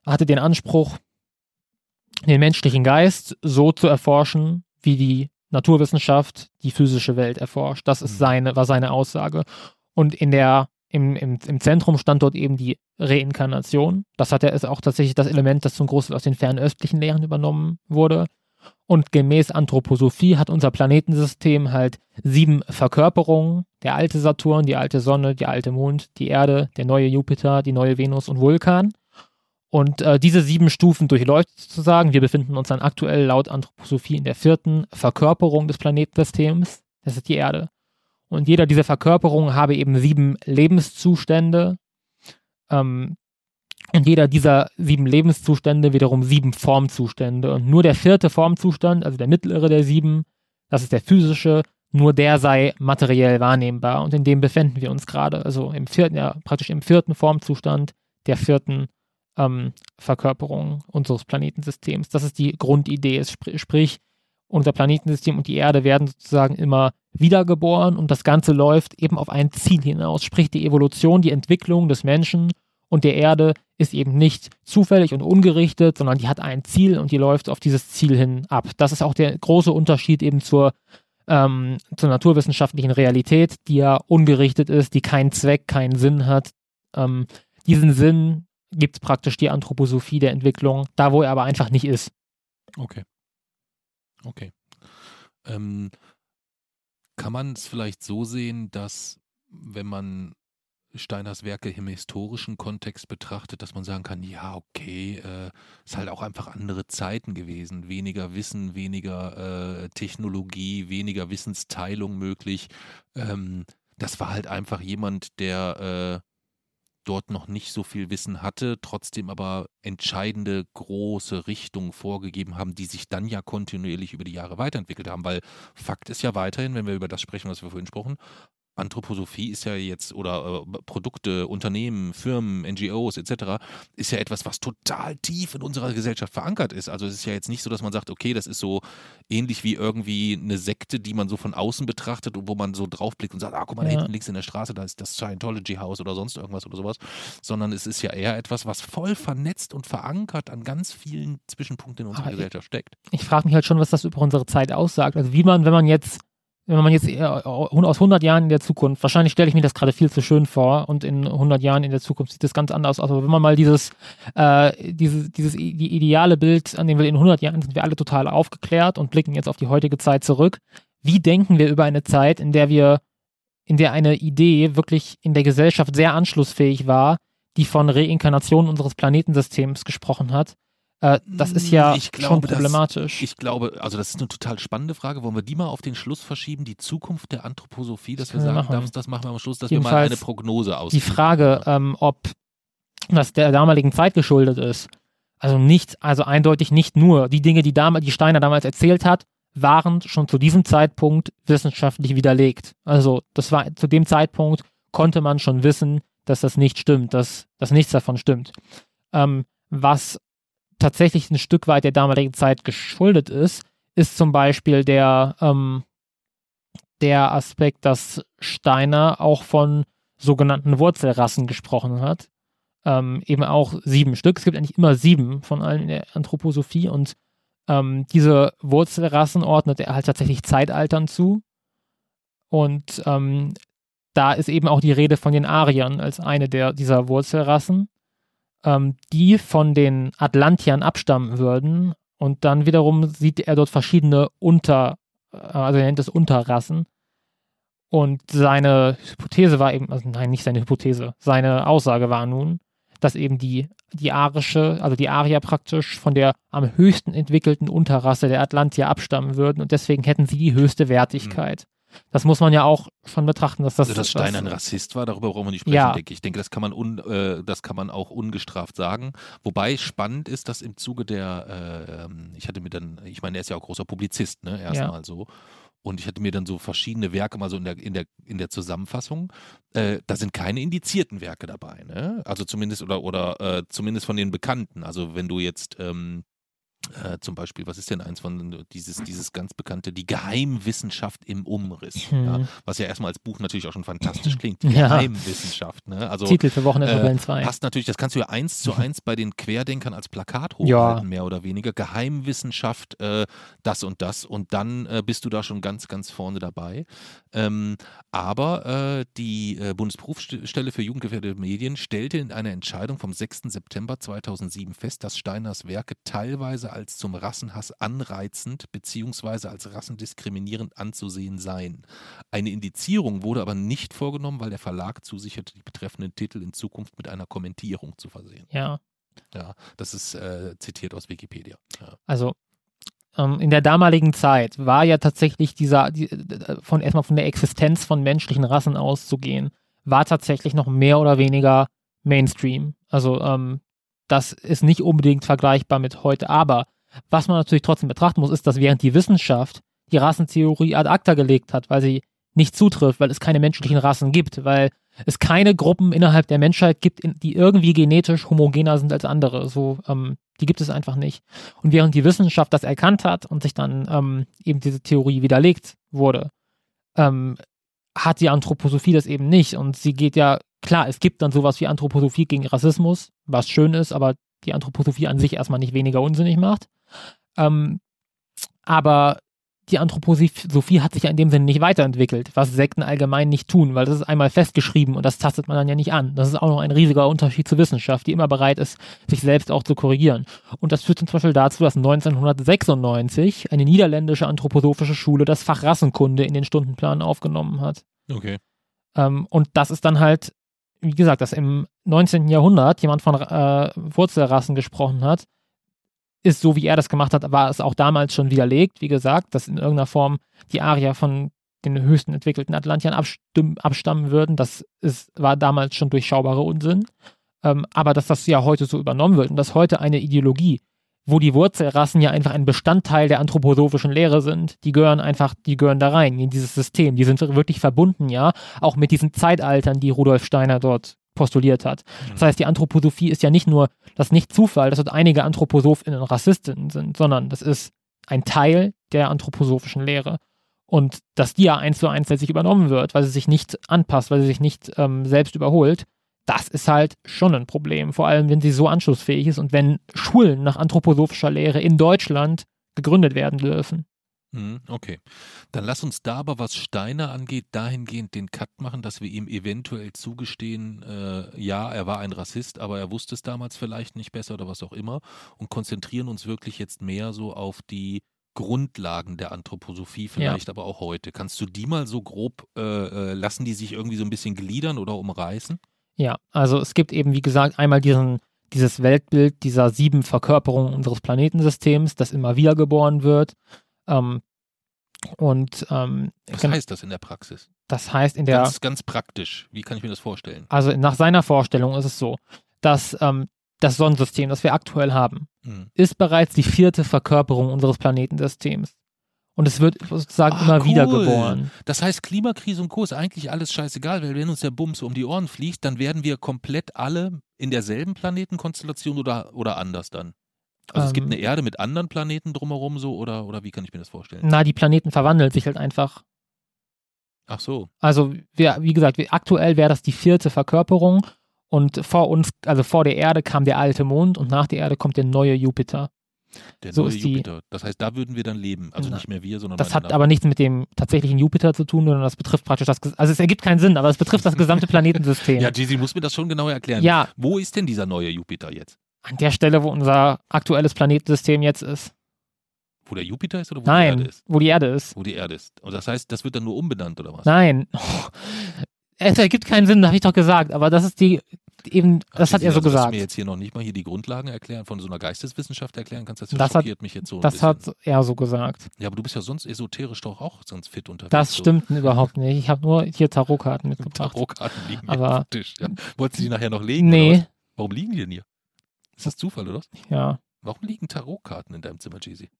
hatte den Anspruch, den menschlichen Geist so zu erforschen, wie die Naturwissenschaft die physische Welt erforscht. Das ist mhm. seine, war seine Aussage. Und in der, im, im, im Zentrum stand dort eben die Reinkarnation. Das hat er, ist auch tatsächlich das Element, das zum Großteil aus den fernöstlichen Lehren übernommen wurde. Und gemäß Anthroposophie hat unser Planetensystem halt sieben Verkörperungen. Der alte Saturn, die alte Sonne, die alte Mond, die Erde, der neue Jupiter, die neue Venus und Vulkan. Und äh, diese sieben Stufen durchläuft sozusagen. Wir befinden uns dann aktuell laut Anthroposophie in der vierten Verkörperung des Planetensystems. Das ist die Erde. Und jeder dieser Verkörperungen habe eben sieben Lebenszustände. Ähm, und jeder dieser sieben Lebenszustände wiederum sieben Formzustände. Und nur der vierte Formzustand, also der mittlere der sieben, das ist der physische, nur der sei materiell wahrnehmbar. Und in dem befinden wir uns gerade. Also im vierten, ja, praktisch im vierten Formzustand der vierten ähm, Verkörperung unseres Planetensystems. Das ist die Grundidee. Sp sprich, unser Planetensystem und die Erde werden sozusagen immer wiedergeboren und das Ganze läuft eben auf ein Ziel hinaus. Sprich, die Evolution, die Entwicklung des Menschen und der Erde ist eben nicht zufällig und ungerichtet, sondern die hat ein Ziel und die läuft auf dieses Ziel hin ab. Das ist auch der große Unterschied eben zur, ähm, zur naturwissenschaftlichen Realität, die ja ungerichtet ist, die keinen Zweck, keinen Sinn hat. Ähm, diesen Sinn, gibt praktisch die Anthroposophie der Entwicklung, da wo er aber einfach nicht ist. Okay. Okay. Ähm, kann man es vielleicht so sehen, dass wenn man Steiners Werke im historischen Kontext betrachtet, dass man sagen kann, ja, okay, äh, ist halt auch einfach andere Zeiten gewesen, weniger Wissen, weniger äh, Technologie, weniger Wissensteilung möglich. Ähm, das war halt einfach jemand, der äh, dort noch nicht so viel Wissen hatte, trotzdem aber entscheidende große Richtungen vorgegeben haben, die sich dann ja kontinuierlich über die Jahre weiterentwickelt haben. Weil Fakt ist ja weiterhin, wenn wir über das sprechen, was wir vorhin sprachen, Anthroposophie ist ja jetzt, oder äh, Produkte, Unternehmen, Firmen, NGOs etc., ist ja etwas, was total tief in unserer Gesellschaft verankert ist. Also es ist ja jetzt nicht so, dass man sagt, okay, das ist so ähnlich wie irgendwie eine Sekte, die man so von außen betrachtet und wo man so draufblickt und sagt, ah, guck mal, da hinten links in der Straße, da ist das Scientology House oder sonst irgendwas oder sowas, sondern es ist ja eher etwas, was voll vernetzt und verankert an ganz vielen Zwischenpunkten in unserer Aber Gesellschaft steckt. Ich, ich frage mich halt schon, was das über unsere Zeit aussagt. Also wie man, wenn man jetzt wenn man jetzt aus 100 Jahren in der Zukunft, wahrscheinlich stelle ich mir das gerade viel zu schön vor und in 100 Jahren in der Zukunft sieht das ganz anders aus, aber wenn man mal dieses, äh, dieses, dieses die ideale Bild, an dem wir in 100 Jahren sind wir alle total aufgeklärt und blicken jetzt auf die heutige Zeit zurück, wie denken wir über eine Zeit, in der wir, in der eine Idee wirklich in der Gesellschaft sehr anschlussfähig war, die von Reinkarnation unseres Planetensystems gesprochen hat, äh, das ist ja glaube, schon problematisch. Das, ich glaube, also das ist eine total spannende Frage. Wollen wir die mal auf den Schluss verschieben, die Zukunft der Anthroposophie, dass das wir sagen, machen. das, das machen wir am Schluss, dass Jedenfalls wir mal eine Prognose aus. Die Frage, ähm, ob das der damaligen Zeit geschuldet ist, also nicht, also eindeutig nicht nur die Dinge, die, damals, die Steiner damals erzählt hat, waren schon zu diesem Zeitpunkt wissenschaftlich widerlegt. Also das war zu dem Zeitpunkt konnte man schon wissen, dass das nicht stimmt, dass, dass nichts davon stimmt. Ähm, was tatsächlich ein Stück weit der damaligen Zeit geschuldet ist, ist zum Beispiel der, ähm, der Aspekt, dass Steiner auch von sogenannten Wurzelrassen gesprochen hat. Ähm, eben auch sieben Stück. Es gibt eigentlich immer sieben von allen in der Anthroposophie und ähm, diese Wurzelrassen ordnet er halt tatsächlich Zeitaltern zu. Und ähm, da ist eben auch die Rede von den Ariern als eine der, dieser Wurzelrassen, ähm, die von den Atlantiern abstammen würden. Und dann wiederum sieht er dort verschiedene Unter, äh, also er nennt es Unterrassen. Und seine Hypothese war eben, also nein, nicht seine Hypothese, seine Aussage war nun, dass eben die, die arische, also die Arier praktisch von der am höchsten entwickelten Unterrasse der Atlantier abstammen würden und deswegen hätten sie die höchste Wertigkeit. Mhm. Das muss man ja auch schon betrachten, dass das. Also, dass Steiner ein Rassist war, darüber brauchen wir nicht sprechen, ja. denke ich. Ich denke, das kann man, un, äh, das kann man auch ungestraft sagen. Wobei spannend ist, dass im Zuge der, äh, ich hatte mir dann, ich meine, er ist ja auch großer Publizist, ne, erstmal ja. so. Und ich hatte mir dann so verschiedene Werke mal so in der, in der, in der Zusammenfassung. Äh, da sind keine indizierten Werke dabei, ne? Also zumindest oder oder äh, zumindest von den Bekannten. Also wenn du jetzt ähm, äh, zum Beispiel, was ist denn eins von dieses, dieses ganz bekannte, die Geheimwissenschaft im Umriss, mhm. ja, was ja erstmal als Buch natürlich auch schon fantastisch klingt, die ja. Geheimwissenschaft. Ne? Also, Titel für Wochenende äh, 2. Passt natürlich, das kannst du ja eins zu eins bei den Querdenkern als Plakat hochhalten, ja. mehr oder weniger. Geheimwissenschaft, äh, das und das und dann äh, bist du da schon ganz, ganz vorne dabei. Ähm, aber äh, die äh, Bundesberufsstelle für jugendgefährdete Medien stellte in einer Entscheidung vom 6. September 2007 fest, dass Steiners Werke teilweise als zum Rassenhass anreizend bzw. als rassendiskriminierend anzusehen seien. Eine Indizierung wurde aber nicht vorgenommen, weil der Verlag zusicherte, die betreffenden Titel in Zukunft mit einer Kommentierung zu versehen. Ja. Ja, das ist äh, zitiert aus Wikipedia. Ja. Also ähm, in der damaligen Zeit war ja tatsächlich dieser, die, von erstmal von der Existenz von menschlichen Rassen auszugehen, war tatsächlich noch mehr oder weniger Mainstream. Also ähm, das ist nicht unbedingt vergleichbar mit heute. Aber was man natürlich trotzdem betrachten muss, ist, dass während die Wissenschaft die Rassentheorie ad acta gelegt hat, weil sie nicht zutrifft, weil es keine menschlichen Rassen gibt, weil es keine Gruppen innerhalb der Menschheit gibt, die irgendwie genetisch homogener sind als andere. So, ähm, die gibt es einfach nicht. Und während die Wissenschaft das erkannt hat und sich dann ähm, eben diese Theorie widerlegt wurde, ähm, hat die Anthroposophie das eben nicht. Und sie geht ja Klar, es gibt dann sowas wie Anthroposophie gegen Rassismus, was schön ist, aber die Anthroposophie an sich erstmal nicht weniger unsinnig macht. Ähm, aber die Anthroposophie hat sich ja in dem Sinne nicht weiterentwickelt, was Sekten allgemein nicht tun, weil das ist einmal festgeschrieben und das tastet man dann ja nicht an. Das ist auch noch ein riesiger Unterschied zur Wissenschaft, die immer bereit ist, sich selbst auch zu korrigieren. Und das führt zum Beispiel dazu, dass 1996 eine niederländische anthroposophische Schule das Fach Rassenkunde in den Stundenplan aufgenommen hat. Okay. Ähm, und das ist dann halt wie gesagt, dass im 19. Jahrhundert jemand von äh, Wurzelrassen gesprochen hat, ist so, wie er das gemacht hat, war es auch damals schon widerlegt, wie gesagt, dass in irgendeiner Form die Arier von den höchsten entwickelten Atlantiern abstammen würden. Das ist, war damals schon durchschaubarer Unsinn. Ähm, aber dass das ja heute so übernommen wird und dass heute eine Ideologie wo die Wurzelrassen ja einfach ein Bestandteil der anthroposophischen Lehre sind. Die gehören einfach, die gehören da rein, in dieses System. Die sind wirklich verbunden, ja, auch mit diesen Zeitaltern, die Rudolf Steiner dort postuliert hat. Das heißt, die Anthroposophie ist ja nicht nur, das nicht Zufall, dass dort einige Anthroposophinnen Rassistinnen sind, sondern das ist ein Teil der anthroposophischen Lehre. Und dass die ja eins zu eins letztlich übernommen wird, weil sie sich nicht anpasst, weil sie sich nicht ähm, selbst überholt, das ist halt schon ein Problem, vor allem wenn sie so anschlussfähig ist und wenn Schulen nach anthroposophischer Lehre in Deutschland gegründet werden dürfen. Mhm, okay. Dann lass uns da aber, was Steiner angeht, dahingehend den Cut machen, dass wir ihm eventuell zugestehen, äh, ja, er war ein Rassist, aber er wusste es damals vielleicht nicht besser oder was auch immer und konzentrieren uns wirklich jetzt mehr so auf die Grundlagen der Anthroposophie, vielleicht ja. aber auch heute. Kannst du die mal so grob, äh, äh lassen die sich irgendwie so ein bisschen gliedern oder umreißen? Ja, also es gibt eben, wie gesagt, einmal diesen, dieses Weltbild dieser sieben Verkörperungen unseres Planetensystems, das immer wieder geboren wird. Ähm, und ähm, was heißt das in der Praxis? Das heißt in der ganz, ganz praktisch. Wie kann ich mir das vorstellen? Also nach seiner Vorstellung ist es so, dass ähm, das Sonnensystem, das wir aktuell haben, mhm. ist bereits die vierte Verkörperung unseres Planetensystems. Und es wird sozusagen Ah, immer wieder cool. geboren. Das heißt, Klimakrise und Co. ist eigentlich alles scheißegal, weil wenn uns der Bums um die Ohren fliegt, dann werden wir komplett alle in derselben Planetenkonstellation oder, oder anders dann. Also es gibt Ähm. eine Erde mit anderen Planeten drumherum so oder, oder wie kann ich mir das vorstellen? Na, die Planeten verwandeln sich halt einfach. Ach so. Also, wir, wie gesagt, wir, aktuell wäre das die vierte Verkörperung. Und vor uns, also vor der Erde kam der alte Mond und nach der Erde kommt der neue Jupiter. Der So neue ist die- Jupiter. Das heißt, da würden wir dann leben. Also Na, nicht mehr wir, sondern Das hat aber nichts mit dem tatsächlichen Jupiter zu tun, sondern das betrifft praktisch das, also es ergibt keinen Sinn, aber es betrifft das gesamte Planetensystem. Ja, Jizzy muss mir das schon genauer erklären. ja, Wo ist denn dieser neue Jupiter jetzt? an der Stelle, wo unser aktuelles Planetensystem jetzt ist. Wo der Jupiter ist oder wo die Nein, Erde ist? wo die Erde ist. Wo die Erde ist. Und das heißt, das wird dann nur umbenannt oder was? Nein. Es ergibt keinen Sinn, habe ich doch gesagt, aber das ist die, eben, das hat er so also, Dass du gesagt. mir jetzt hier noch nicht mal hier die Grundlagen erklären, von so einer Geisteswissenschaft erklären kannst, das, Das hat- schockiert mich jetzt so ein Das bisschen. hat er so gesagt. Ja, aber du bist ja sonst esoterisch doch auch sonst fit unterwegs. Das so. stimmt überhaupt nicht. Ich habe nur hier Tarotkarten mitgebracht. Tarotkarten liegen Aber- auf dem Tisch. Ja. Wolltest du die nachher noch legen? Nee? Warum liegen die denn hier? Ist das Zufall, oder? was? ja. Warum liegen Tarotkarten in deinem Zimmer, Jay-Z?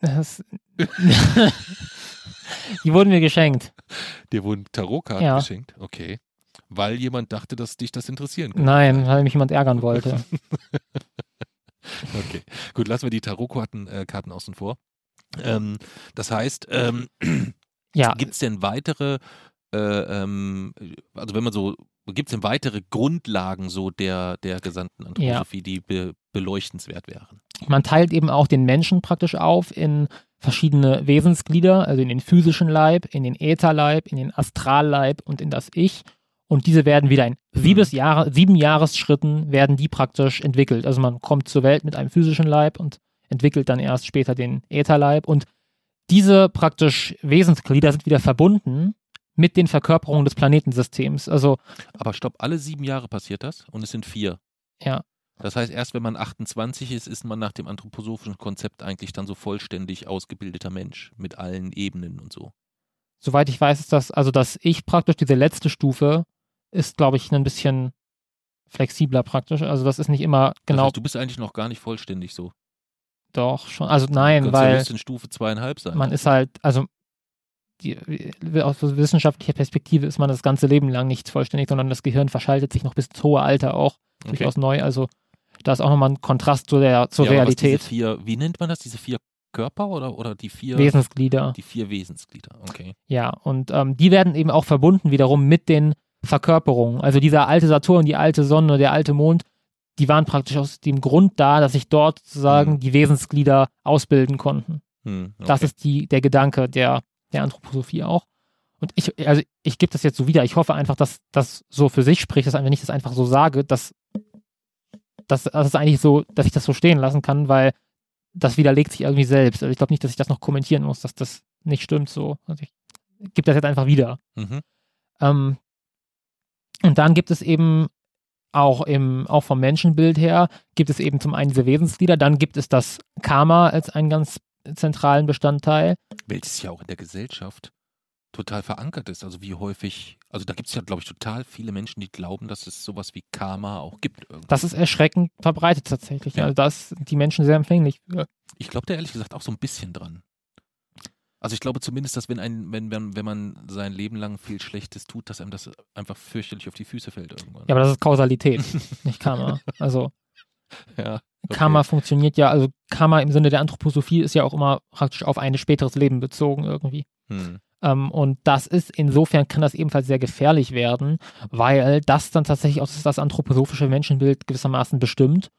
Das, die wurden mir geschenkt. Dir wurden Tarotkarten Ja. geschenkt? Okay. Weil jemand dachte, dass dich das interessieren könnte. Nein, weil mich jemand ärgern wollte. Okay. Gut, lassen wir die Tarotkarten äh, Karten außen vor. Ähm, das heißt, ähm, Ja, gibt es denn weitere, äh, ähm, also wenn man so, gibt es denn weitere Grundlagen so der, der gesamten Anthroposophie, die be beleuchtenswert wären? Man teilt eben auch den Menschen praktisch auf in verschiedene Wesensglieder, also in den physischen Leib, in den Ätherleib, in den Astralleib und in das Ich. Und diese werden wieder in sieben, Jahre, sieben Jahresschritten werden die praktisch entwickelt. Also man kommt zur Welt mit einem physischen Leib und entwickelt dann erst später den Ätherleib. Und diese praktisch Wesensglieder sind wieder verbunden mit den Verkörperungen des Planetensystems. Also Aber stopp, alle sieben Jahre passiert das und es sind vier. Ja. Das heißt, erst wenn man 28 ist, ist man nach dem anthroposophischen Konzept eigentlich dann so vollständig ausgebildeter Mensch mit allen Ebenen und so. soweit ich weiß, ist das, also dass ich praktisch diese letzte Stufe ist, glaube ich, ein bisschen flexibler praktisch. Also das ist nicht immer Das genau heißt, du bist eigentlich noch gar nicht vollständig so. doch schon. Also du nein, ja weil höchstens in Stufe zweieinhalb sein. man ist halt, also die, aus wissenschaftlicher Perspektive ist man das ganze Leben lang nicht vollständig, sondern das Gehirn verschaltet sich noch bis ins hohe Alter auch okay. durchaus neu. Also da ist auch nochmal ein Kontrast zu der, zur ja, Realität. Vier, wie nennt man das? Diese vier Körper oder, oder die vier Wesensglieder. Die vier Wesensglieder, okay. Ja, und ähm, die werden eben auch verbunden wiederum mit den Verkörperungen. Also dieser alte Saturn, die alte Sonne, der alte Mond, die waren praktisch aus dem Grund da, dass sich dort sozusagen Mhm. die Wesensglieder ausbilden konnten. Hm, okay. Das ist die, der Gedanke der, der Anthroposophie auch. Und ich, also ich gebe das jetzt so wieder. Ich hoffe einfach, dass das so für sich spricht, dass wenn ich das einfach so sage, dass, dass, dass es eigentlich so, dass ich das so stehen lassen kann, weil das widerlegt sich irgendwie selbst. Also ich glaube nicht, dass ich das noch kommentieren muss, dass das nicht stimmt so. Also ich gebe das jetzt einfach wieder. Mhm. Ähm, und dann gibt es eben auch im, auch vom Menschenbild her, gibt es eben zum einen diese Wesensglieder, dann gibt es das Karma als einen ganz zentralen Bestandteil. Welches ja auch in der Gesellschaft total verankert ist. Also wie häufig, also da gibt es ja, glaube ich, total viele Menschen, die glauben, dass es sowas wie Karma auch gibt. Irgendwie. Das ist erschreckend verbreitet tatsächlich. Ja. Also da sind die Menschen sehr empfänglich. Ich glaube da ehrlich gesagt auch so ein bisschen dran. Also ich glaube zumindest, dass wenn ein, wenn, wenn, wenn man sein Leben lang viel Schlechtes tut, dass einem das einfach fürchterlich auf die Füße fällt irgendwann. Ja, aber das ist Kausalität, nicht Karma. Also Ja, okay. Karma funktioniert ja, also Karma im Sinne der Anthroposophie ist ja auch immer praktisch auf ein späteres Leben bezogen irgendwie. Hm. Ähm, und das ist, insofern kann das ebenfalls sehr gefährlich werden, weil das dann tatsächlich auch das anthroposophische Menschenbild gewissermaßen bestimmt.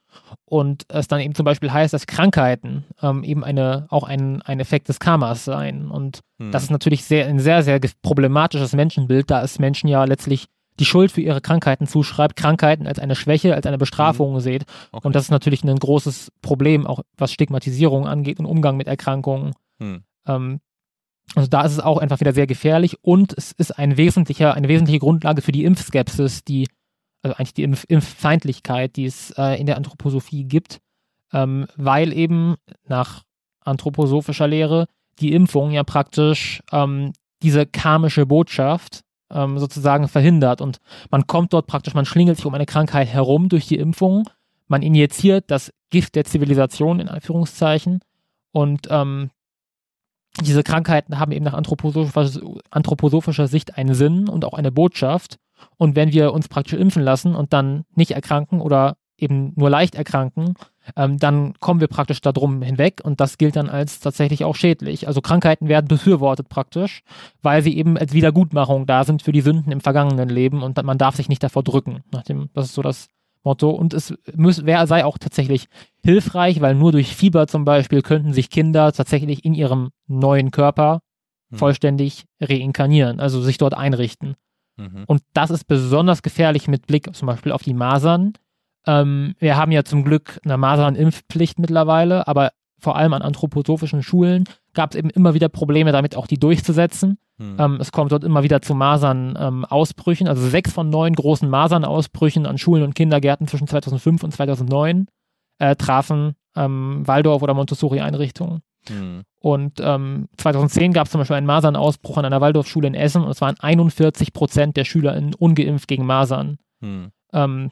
Und es dann eben zum Beispiel heißt, dass Krankheiten ähm, eben eine, auch ein, ein Effekt des Karmas seien. Und Hm. das ist natürlich sehr, ein sehr, sehr problematisches Menschenbild, da es Menschen ja letztlich die Schuld für ihre Krankheiten zuschreibt, Krankheiten als eine Schwäche, als eine Bestrafung seht. okay. Und das ist natürlich ein großes Problem, auch was Stigmatisierung angeht und Umgang mit Erkrankungen. Hm. Ähm, also da ist es auch einfach wieder sehr gefährlich und es ist ein wesentlicher, eine wesentliche Grundlage für die Impfskepsis, die, also eigentlich die Impf Impffeindlichkeit, die es äh, in der Anthroposophie gibt, ähm, weil eben nach anthroposophischer Lehre die Impfung ja praktisch ähm, diese karmische Botschaft ähm, sozusagen verhindert und man kommt dort praktisch, man schlingelt sich um eine Krankheit herum durch die Impfung, man injiziert das Gift der Zivilisation in Anführungszeichen und ähm, diese Krankheiten haben eben nach anthroposophischer, Sicht einen Sinn und auch eine Botschaft. Und wenn wir uns praktisch impfen lassen und dann nicht erkranken oder eben nur leicht erkranken, ähm, dann kommen wir praktisch darum hinweg und das gilt dann als tatsächlich auch schädlich. Also Krankheiten werden befürwortet praktisch, weil sie eben als Wiedergutmachung da sind für die Sünden im vergangenen Leben und man darf sich nicht davor drücken. Nachdem, das ist so das Motto. Und es muss, wär, sei auch tatsächlich hilfreich, weil nur durch Fieber zum Beispiel könnten sich Kinder tatsächlich in ihrem neuen Körper hm. vollständig reinkarnieren, also sich dort einrichten. Mhm. Und das ist besonders gefährlich mit Blick zum Beispiel auf die Masern. Ähm, wir haben ja zum Glück eine Masernimpfpflicht mittlerweile, aber vor allem an anthroposophischen Schulen gab es eben immer wieder Probleme damit, auch die durchzusetzen. Hm. Ähm, es kommt dort immer wieder zu Masernausbrüchen. Ähm, also sechs von neun großen Masernausbrüchen an Schulen und Kindergärten zwischen 2005 und 2009 äh, trafen ähm, Waldorf- oder Montessori-Einrichtungen. Hm. Und 2010 gab es zum Beispiel einen Masernausbruch an einer Waldorfschule in Essen und es waren 41 Prozent der SchülerInnen ungeimpft gegen Masern. Hm. Ähm,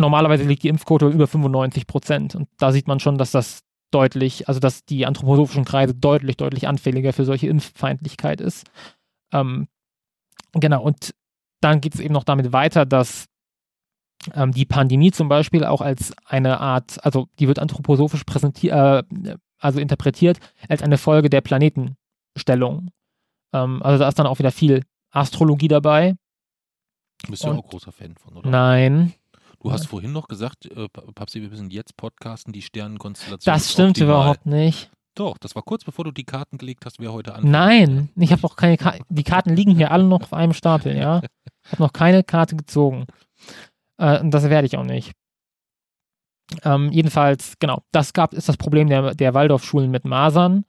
normalerweise liegt die Impfquote über 95 Prozent. Und da sieht man schon, dass das deutlich, also dass die anthroposophischen Kreise deutlich, deutlich anfälliger für solche Impffeindlichkeit ist. Ähm, genau, und dann geht es eben noch damit weiter, dass ähm, die Pandemie zum Beispiel auch als eine Art, also die wird anthroposophisch präsentiert, äh, also interpretiert als eine Folge der Planetenstellung. Ähm, also da ist dann auch wieder viel Astrologie dabei. Bist du und, auch großer Fan von, oder? Nein, Du hast vorhin noch gesagt, äh, Papsi, wir müssen jetzt podcasten, die Sternenkonstellation. Das stimmt optimal. überhaupt nicht. Doch, das war kurz bevor du die Karten gelegt hast, wer heute an. Nein, ich habe noch keine Karten. Die Karten liegen hier alle noch auf einem Stapel, ja. Ich habe noch keine Karte gezogen. Äh, und das werde ich auch nicht. Ähm, jedenfalls, genau, das gab, ist das Problem der, der Waldorfschulen mit Masern.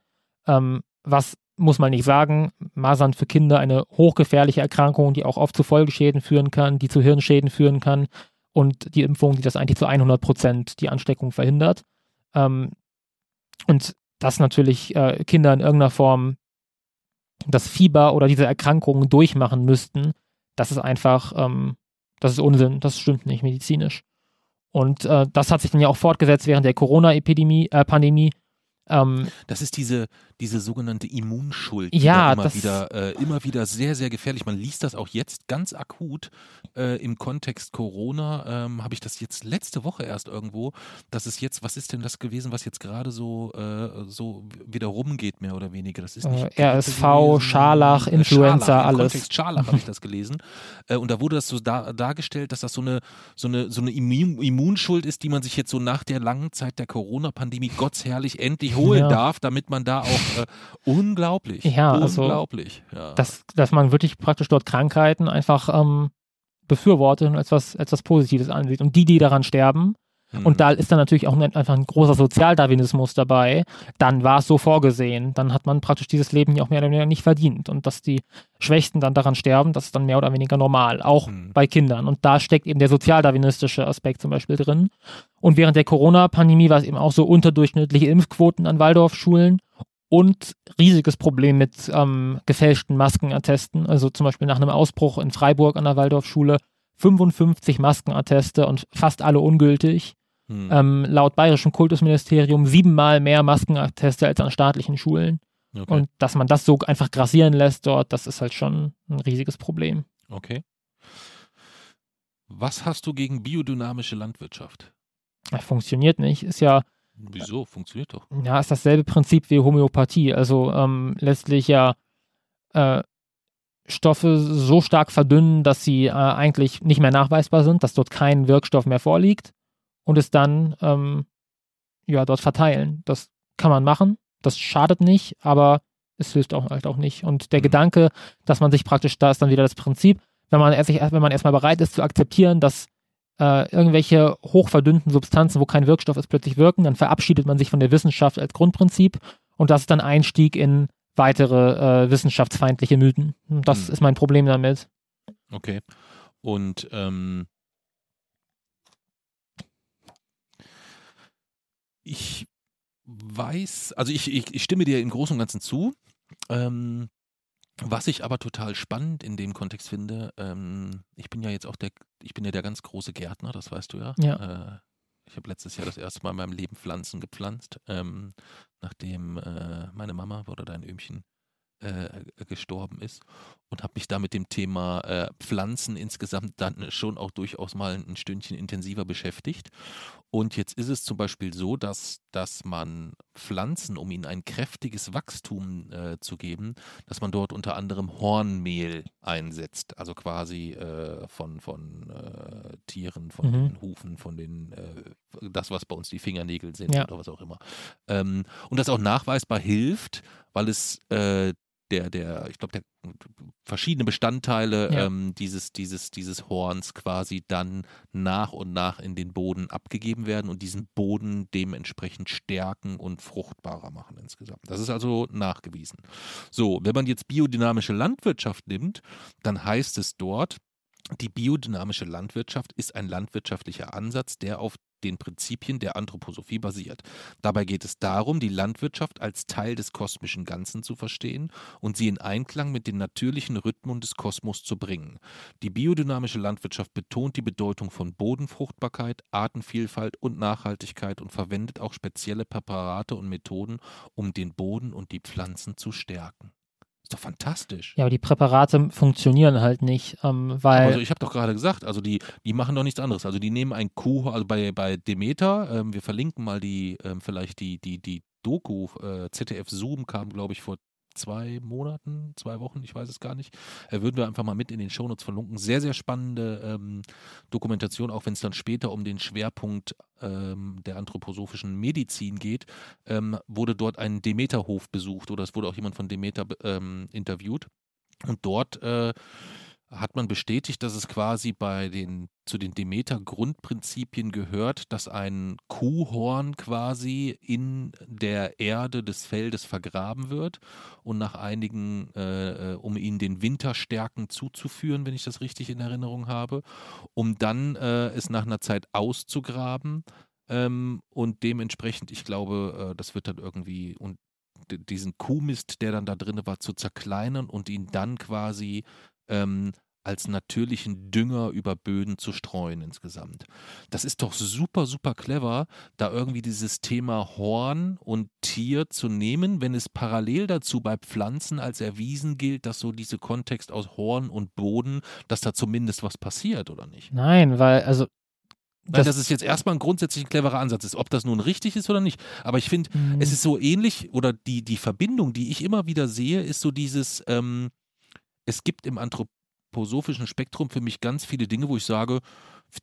Ähm, was muss man nicht sagen, Masern für Kinder eine hochgefährliche Erkrankung, die auch oft zu Folgeschäden führen kann, die zu Hirnschäden führen kann und die Impfung, die das eigentlich zu 100 Prozent die Ansteckung verhindert. Ähm, und dass natürlich äh, Kinder in irgendeiner Form das Fieber oder diese Erkrankungen durchmachen müssten, das ist einfach, ähm, das ist Unsinn, das stimmt nicht medizinisch. Und äh, das hat sich dann ja auch fortgesetzt während der Corona-Epidemie, äh, Pandemie. Ähm, das ist diese, diese sogenannte Immunschuld, ja, immer, wieder, äh, immer wieder sehr, sehr gefährlich. Man liest das auch jetzt ganz akut äh, im Kontext Corona. Ähm, Habe ich das jetzt letzte Woche erst irgendwo, dass es jetzt, was ist denn das gewesen, was jetzt gerade so, äh, so wieder rumgeht, mehr oder weniger? Das ist nicht äh, RSV, gewesen, Scharlach, äh, Influenza, Scharlach, alles. Im Kontext Scharlach habe ich das gelesen. Äh, und da wurde das so da, dargestellt, dass das so eine, so eine, so eine Immun Immunschuld ist, die man sich jetzt so nach der langen Zeit der Corona-Pandemie gottsherrlich endlich holen ja. darf, damit man da auch äh, unglaublich. Ja, also unglaublich. Also, ja. Dass, dass man wirklich praktisch dort Krankheiten einfach ähm, befürwortet und als was, als was Positives ansieht. Und die, die daran sterben, mhm. und da ist dann natürlich auch einfach ein großer Sozialdarwinismus dabei, dann war es so vorgesehen. Dann hat man praktisch dieses Leben ja auch mehr oder weniger nicht verdient. Und dass die Schwächsten dann daran sterben, das ist dann mehr oder weniger normal, auch mhm. bei Kindern. Und da steckt eben der sozialdarwinistische Aspekt zum Beispiel drin. Und während der Corona-Pandemie war es eben auch so unterdurchschnittliche Impfquoten an Waldorfschulen und riesiges Problem mit ähm, gefälschten Maskenattesten. Also zum Beispiel nach einem Ausbruch in Freiburg an der Waldorfschule 55 Maskenatteste und fast alle ungültig. Hm. Ähm, laut bayerischem Kultusministerium siebenmal mehr Maskenatteste als an staatlichen Schulen. Okay. Und dass man das so einfach grassieren lässt dort, das ist halt schon ein riesiges Problem. Okay. Was hast du gegen biodynamische Landwirtschaft? Funktioniert nicht. Ist ja Wieso? Funktioniert doch. Ja, ist dasselbe Prinzip wie Homöopathie. Also ähm, letztlich ja äh, Stoffe so stark verdünnen, dass sie äh, eigentlich nicht mehr nachweisbar sind, dass dort kein Wirkstoff mehr vorliegt und es dann ähm, ja dort verteilen. Das kann man machen. Das schadet nicht, aber es hilft auch halt auch nicht. Und der mhm. Gedanke, dass man sich praktisch, da ist dann wieder das Prinzip, wenn man, erst, wenn man erstmal bereit ist zu akzeptieren, dass äh, irgendwelche hochverdünnten Substanzen, wo kein Wirkstoff ist, plötzlich wirken, dann verabschiedet man sich von der Wissenschaft als Grundprinzip und das ist dann Einstieg in weitere äh, wissenschaftsfeindliche Mythen. Das hm. ist mein Problem damit. Okay. Und ähm, ich weiß, also ich, ich, ich, stimme dir im Großen und Ganzen zu. Ähm, was ich aber total spannend in dem Kontext finde, ähm, ich bin ja jetzt auch der, ich bin ja der ganz große Gärtner, das weißt du ja. Ja. Ich habe letztes Jahr das erste Mal in meinem Leben Pflanzen gepflanzt, ähm, nachdem äh, meine Mama oder dein Öhmchen äh, gestorben ist und habe mich da mit dem Thema äh, Pflanzen insgesamt dann schon auch durchaus mal ein Stündchen intensiver beschäftigt. Und jetzt ist es zum Beispiel so, dass, dass man Pflanzen, um ihnen ein kräftiges Wachstum äh, zu geben, dass man dort unter anderem Hornmehl einsetzt. Also quasi äh, von, von äh, Tieren, von Mhm. den Hufen, von den, äh, das, was bei uns die Fingernägel sind Ja. oder was auch immer. Ähm, und das auch nachweisbar hilft, weil es äh, der, der, ich glaube, der verschiedene Bestandteile Ja. ähm, dieses, dieses, dieses Horns quasi dann nach und nach in den Boden abgegeben werden und diesen Boden dementsprechend stärken und fruchtbarer machen insgesamt. Das ist also nachgewiesen. So, wenn man jetzt biodynamische Landwirtschaft nimmt, dann heißt es dort, die biodynamische Landwirtschaft ist ein landwirtschaftlicher Ansatz, der auf den Prinzipien der Anthroposophie basiert. Dabei geht es darum, die Landwirtschaft als Teil des kosmischen Ganzen zu verstehen und sie in Einklang mit den natürlichen Rhythmen des Kosmos zu bringen. Die biodynamische Landwirtschaft betont die Bedeutung von Bodenfruchtbarkeit, Artenvielfalt und Nachhaltigkeit und verwendet auch spezielle Präparate und Methoden, um den Boden und die Pflanzen zu stärken. Ist doch fantastisch. Ja, aber die Präparate funktionieren halt nicht, ähm, weil. Also ich habe doch gerade gesagt, also die, die machen doch nichts anderes. Also die nehmen ein Kuh, also bei, bei Demeter, ähm, wir verlinken mal die, ähm, vielleicht die, die, die Doku, äh, ZDF Zoom kam, glaube ich, vor zwei Monaten, zwei Wochen, ich weiß es gar nicht. Äh, würden wir einfach mal mit in den Shownotes verlinken. Sehr, sehr spannende ähm, Dokumentation, auch wenn es dann später um den Schwerpunkt ähm, der anthroposophischen Medizin geht, ähm, wurde dort ein Demeterhof besucht oder es wurde auch jemand von Demeter ähm, interviewt. Und dort äh, hat man bestätigt, dass es quasi bei den zu den Demeter-Grundprinzipien gehört, dass ein Kuhhorn quasi in der Erde des Feldes vergraben wird und nach einigen, äh, äh, um ihnen den Winterstärken zuzuführen, wenn ich das richtig in Erinnerung habe, um dann äh, es nach einer Zeit auszugraben ähm, und dementsprechend, ich glaube, äh, das wird dann irgendwie und diesen Kuhmist, der dann da drin war, zu zerkleinern und ihn dann quasi ähm, als natürlichen Dünger über Böden zu streuen insgesamt. Das ist doch super, super clever, da irgendwie dieses Thema Horn und Tier zu nehmen, wenn es parallel dazu bei Pflanzen als erwiesen gilt, dass so diese Kontext aus Horn und Boden, dass da zumindest was passiert, oder nicht? Nein, weil, also. Weil das ist jetzt erstmal ein grundsätzlich ein cleverer Ansatz ist, ob das nun richtig ist oder nicht. Aber ich finde, mh, es ist so ähnlich oder die, die Verbindung, die ich immer wieder sehe, ist so dieses, ähm, es gibt im anthroposophischen Spektrum für mich ganz viele Dinge, wo ich sage,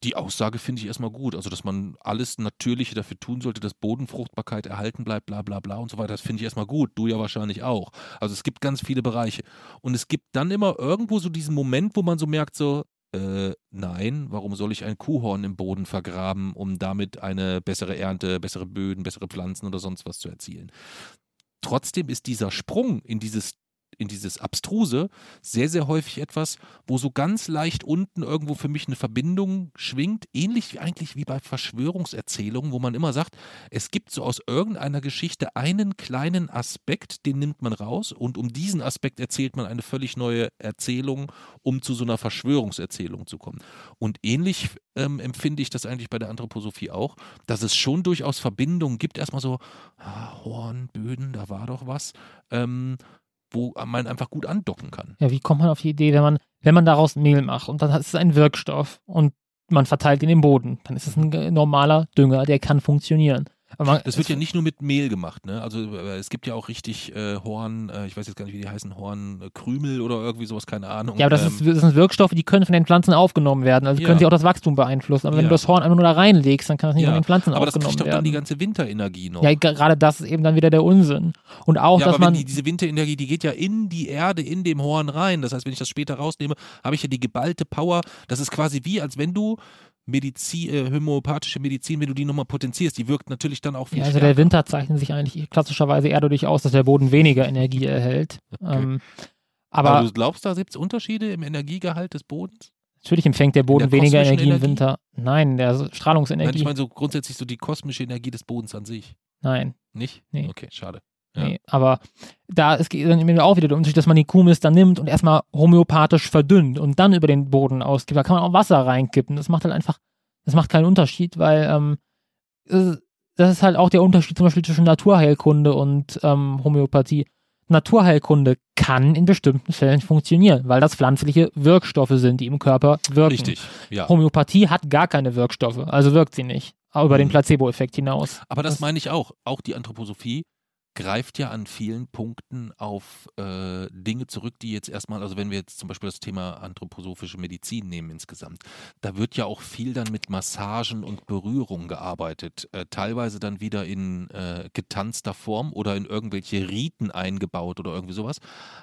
die Aussage finde ich erstmal gut. Also, dass man alles Natürliche dafür tun sollte, dass Bodenfruchtbarkeit erhalten bleibt, bla bla bla und so weiter. Das finde ich erstmal gut. Du ja wahrscheinlich auch. Also es gibt ganz viele Bereiche. Und es gibt dann immer irgendwo so diesen Moment, wo man so merkt, so, äh, nein, warum soll ich ein Kuhhorn im Boden vergraben, um damit eine bessere Ernte, bessere Böden, bessere Pflanzen oder sonst was zu erzielen? Trotzdem ist dieser Sprung in dieses in dieses Abstruse sehr, sehr häufig etwas, wo so ganz leicht unten irgendwo für mich eine Verbindung schwingt, ähnlich wie eigentlich wie bei Verschwörungserzählungen, wo man immer sagt, es gibt so aus irgendeiner Geschichte einen kleinen Aspekt, den nimmt man raus und um diesen Aspekt erzählt man eine völlig neue Erzählung, um zu so einer Verschwörungserzählung zu kommen. Und ähnlich ähm, empfinde ich das eigentlich bei der Anthroposophie auch, dass es schon durchaus Verbindungen gibt. Erstmal so, ah, Horn, Böden, da war doch was. Ähm, wo man einfach gut andocken kann. Ja, wie kommt man auf die Idee, wenn man, wenn man daraus Mehl macht und dann ist es ein Wirkstoff und man verteilt ihn im Boden, dann ist es ein normaler Dünger, der kann funktionieren. Aber man, Das wird ja nicht nur mit Mehl gemacht, ne? Also äh, es gibt ja auch richtig äh, Horn, äh, ich weiß jetzt gar nicht, wie die heißen, Hornkrümel oder irgendwie sowas, keine Ahnung. ja, aber das, Ähm, ist, das sind Wirkstoffe, die können von den Pflanzen aufgenommen werden. Also Ja. können sie auch das Wachstum beeinflussen. Aber wenn Ja. du das Horn einfach nur da reinlegst, dann kann das nicht Ja, von den Pflanzen aber das aufgenommen kriegt doch dann die werden. ganze Winterenergie noch. Ja, gerade das ist eben dann wieder der Unsinn. Und auch, Ja, dass aber wenn man. die, diese Winterenergie, die geht ja in die Erde, in dem Horn rein. Das heißt, wenn ich das später rausnehme, habe ich ja die geballte Power. Das ist quasi wie, als wenn du Medizin, äh, homöopathische Medizin, wenn du die nochmal potenzierst, die wirkt natürlich dann auch viel Ja, also stärker. der Winter zeichnet sich eigentlich klassischerweise eher dadurch aus, dass der Boden weniger Energie erhält. Okay. Ähm, aber, aber du glaubst, da gibt es Unterschiede im Energiegehalt des Bodens? natürlich empfängt der Boden der weniger kosmischen Energie im Energie? Winter. Nein, der Nein, Strahlungsenergie. ich meine so grundsätzlich so die kosmische Energie des Bodens an sich. Nein. Nicht? Nee. Okay, schade. Ja. Nee, aber da ist dann auch wieder der Unterschied, dass man die Kuhmist dann nimmt und erstmal homöopathisch verdünnt und dann über den Boden ausgibt. Da kann man auch Wasser reinkippen. Das macht halt einfach, das macht keinen Unterschied, weil ähm, äh, das ist halt auch der Unterschied zum Beispiel zwischen Naturheilkunde und ähm, Homöopathie. Naturheilkunde kann in bestimmten Fällen funktionieren, weil das pflanzliche Wirkstoffe sind, die im Körper wirken. Richtig, ja. Homöopathie hat gar keine Wirkstoffe, also wirkt sie nicht. Über den Mhm. Placebo-Effekt hinaus. Aber das, Das- meine ich auch. Auch die Anthroposophie greift ja an vielen Punkten auf äh, Dinge zurück, die jetzt erstmal, also wenn wir jetzt zum Beispiel das Thema anthroposophische Medizin nehmen insgesamt, da wird ja auch viel dann mit Massagen und Berührung gearbeitet, äh, teilweise dann wieder in äh, getanzter Form oder in irgendwelche Riten eingebaut oder irgendwie sowas.